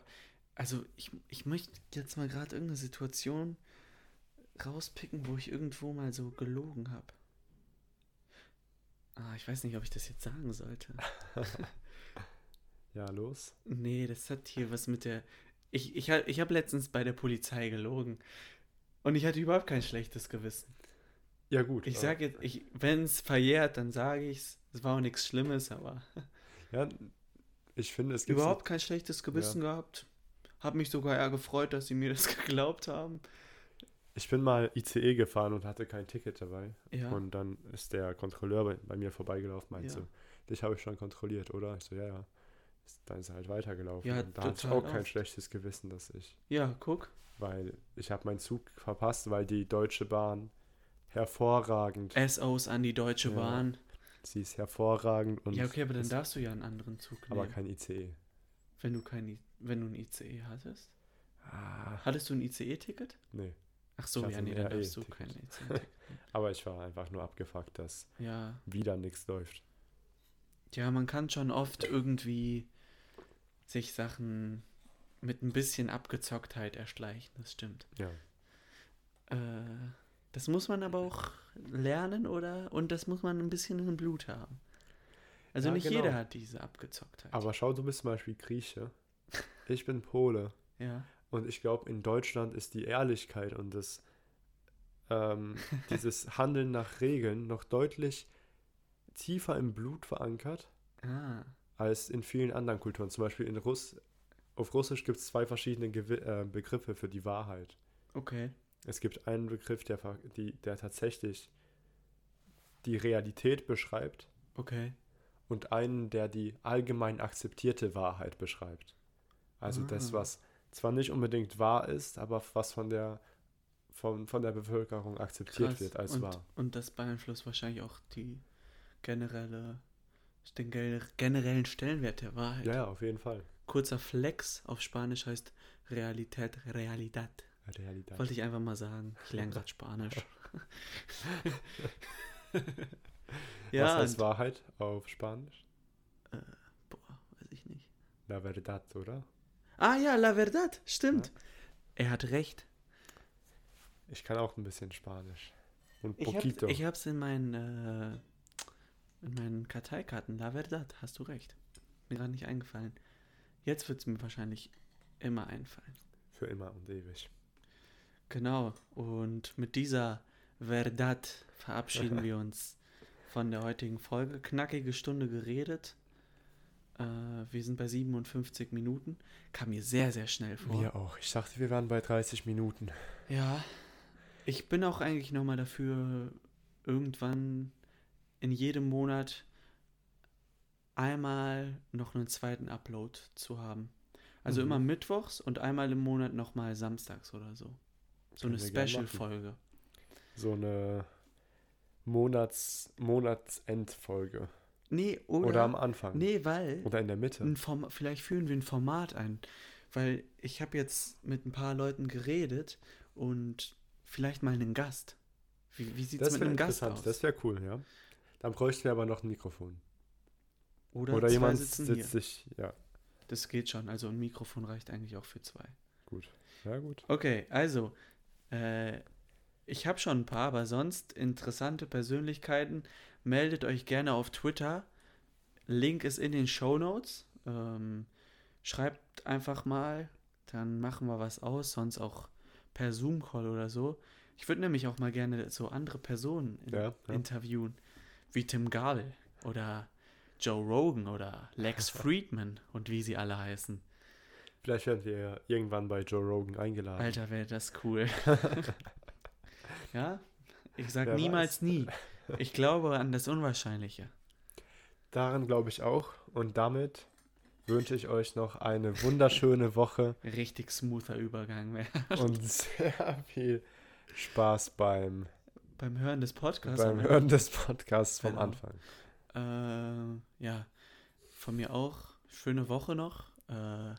also ich, ich möchte jetzt mal gerade irgendeine Situation rauspicken, wo ich irgendwo mal so gelogen habe. Ah, ich weiß nicht, ob ich das jetzt sagen sollte. Ja, los. Nee, das hat hier was mit der. Ich, ich, ich habe letztens bei der Polizei gelogen. Und ich hatte überhaupt kein schlechtes Gewissen. Ja, gut. Ich sage jetzt, ich, wenn es verjährt, dann sage ich es. Es war auch nichts Schlimmes, aber Ja, ich finde, es gibt. überhaupt kein schlechtes Gewissen gehabt. Hab mich sogar eher gefreut, dass sie mir das geglaubt haben. Ich bin mal ICE gefahren und hatte kein Ticket dabei. Ja. Und dann ist der Kontrolleur bei, bei mir vorbeigelaufen, meinte Ja. so, dich habe ich schon kontrolliert, oder? Ich so, ja, ja. Dann ist er halt weitergelaufen. Ja, und da hatte ich auch kein oft. schlechtes Gewissen, dass ich, ja, guck. weil ich habe meinen Zug verpasst, weil die Deutsche Bahn hervorragend, SOs an die Deutsche Ja. Bahn. sie ist hervorragend und ja, okay, aber dann darfst du ja einen anderen Zug nehmen. aber kein ICE. wenn du kein wenn du ein ICE hattest. Ah, Hattest du ein ICE-Ticket? nee. Ach so, ja, nee, dann darfst du RE-Ticket. kein. Aber ich war einfach nur abgefuckt, dass ja. wieder nichts läuft. Ja, man kann schon oft irgendwie sich Sachen mit ein bisschen Abgezocktheit erschleichen, das stimmt. Ja. Äh, das muss man aber auch lernen, oder? Und das muss man ein bisschen im Blut haben. Also Ja, nicht genau. jeder hat diese Abgezocktheit. Aber schau, du bist zum Beispiel Grieche. Ich bin Pole. ja. Und ich glaube, in Deutschland ist die Ehrlichkeit und das, ähm, dieses Handeln nach Regeln noch deutlich tiefer im Blut verankert Ah, als in vielen anderen Kulturen. Zum Beispiel in Russ auf Russisch gibt es zwei verschiedene Gewi äh, Begriffe für die Wahrheit. okay. Es gibt einen Begriff, der, die, der tatsächlich die Realität beschreibt Okay. und einen, der die allgemein akzeptierte Wahrheit beschreibt. Also das, Ah. was zwar nicht unbedingt wahr ist, aber was von der, von, von der Bevölkerung akzeptiert Krass. wird als und, wahr. Und das beeinflusst wahrscheinlich auch die generelle, den generellen Stellenwert der Wahrheit. Ja, ja, auf jeden Fall. Kurzer Flex auf Spanisch heißt Realität, Realidad. Realität. Wollte ich einfach mal sagen. Ich lerne gerade Spanisch. ja, was heißt Wahrheit auf Spanisch? boah, weiß ich nicht. La verdad, oder? Ah ja, la verdad, stimmt. Er hat recht. Ich kann auch ein bisschen Spanisch. Und Ich, hab, poquito. ich hab's in meinen, äh, in meinen Karteikarten. La verdad, hast du recht. Mir gerade nicht eingefallen. Jetzt wird's mir wahrscheinlich immer einfallen. Für immer und ewig. Genau. Und mit dieser Verdad verabschieden wir uns von der heutigen Folge. Knackige Stunde geredet. Äh, wir sind bei 57 Minuten. Kam mir sehr, sehr schnell vor. Wir auch. Ich dachte, wir waren bei 30 Minuten. Ja. Ich bin auch eigentlich nochmal dafür, irgendwann in jedem Monat einmal noch einen zweiten Upload zu haben. Also Mhm. immer mittwochs und einmal im Monat nochmal samstags oder so. So eine Können machen. Special-Folge. So eine Monats, Monatsendfolge. Nee, Oder, oder, am Anfang. nee, weil Oder in der Mitte. Form, vielleicht führen wir ein Format ein. Weil ich habe jetzt mit ein paar Leuten geredet und vielleicht mal einen Gast. Wie, wie sieht es mit einem Gast aus? Das wäre cool, ja. Dann bräuchten wir aber noch ein Mikrofon. Oder, Oder zwei jemand sitzen sitzt hier. sich. Ja, Das geht schon. Also ein Mikrofon reicht eigentlich auch für zwei. gut. Ja, gut. Okay, also äh, ich habe schon ein paar, aber sonst interessante Persönlichkeiten. Meldet euch gerne auf Twitter. Link ist in den Show Notes. Ähm, schreibt einfach mal, dann machen wir was aus, sonst auch per Zoom-Call oder so. Ich würde nämlich auch mal gerne so andere Personen in, Ja, ja. interviewen, wie Tim Gabel oder Joe Rogan oder Lex Friedman und wie sie alle heißen. Vielleicht werden wir ja irgendwann bei Joe Rogan eingeladen. Alter, wäre das cool. ja? Ich sag Wer niemals weiß. nie. Ich glaube an das Unwahrscheinliche. Daran glaube ich auch. Und damit wünsche ich euch noch eine wunderschöne Woche Richtig smoother Übergang. und sehr viel Spaß beim, Beim Hören des Podcasts. beim? Hören des Podcasts vom Genau. Anfang. Äh, ja, von mir auch. Schöne Woche noch. Äh,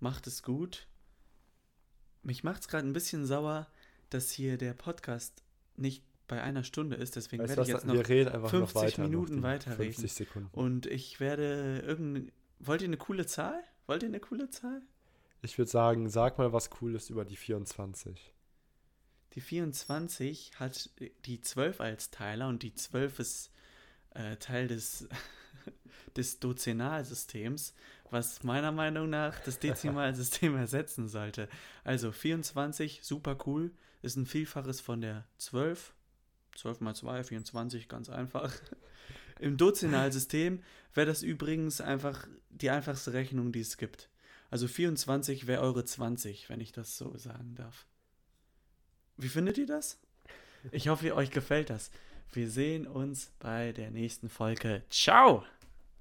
macht es gut. Mich macht es gerade ein bisschen sauer, dass hier der Podcast nicht bei einer Stunde ist. Deswegen Weißt werde ich jetzt noch einfach 50 noch weiter. Minuten noch weiterreden. 50 Sekunden. Und ich werde irgendeine. Wollt ihr eine coole Zahl? Wollt ihr eine coole Zahl? Ich würde sagen, sag mal was Cooles über die 24. Die 24 hat die 12 als Teiler und die 12 ist äh, Teil des, des Dozenalsystems, was meiner Meinung nach das Dezimalsystem ersetzen sollte. Also 24, super cool, ist ein Vielfaches von der 12. 12 mal 2, 24, ganz einfach. Im Dozenalsystem wäre das übrigens einfach die einfachste Rechnung, die es gibt. Also 24 wäre eure 20, wenn ich das so sagen darf. Wie findet ihr das? Ich hoffe, euch gefällt das. Wir sehen uns bei der nächsten Folge. Ciao!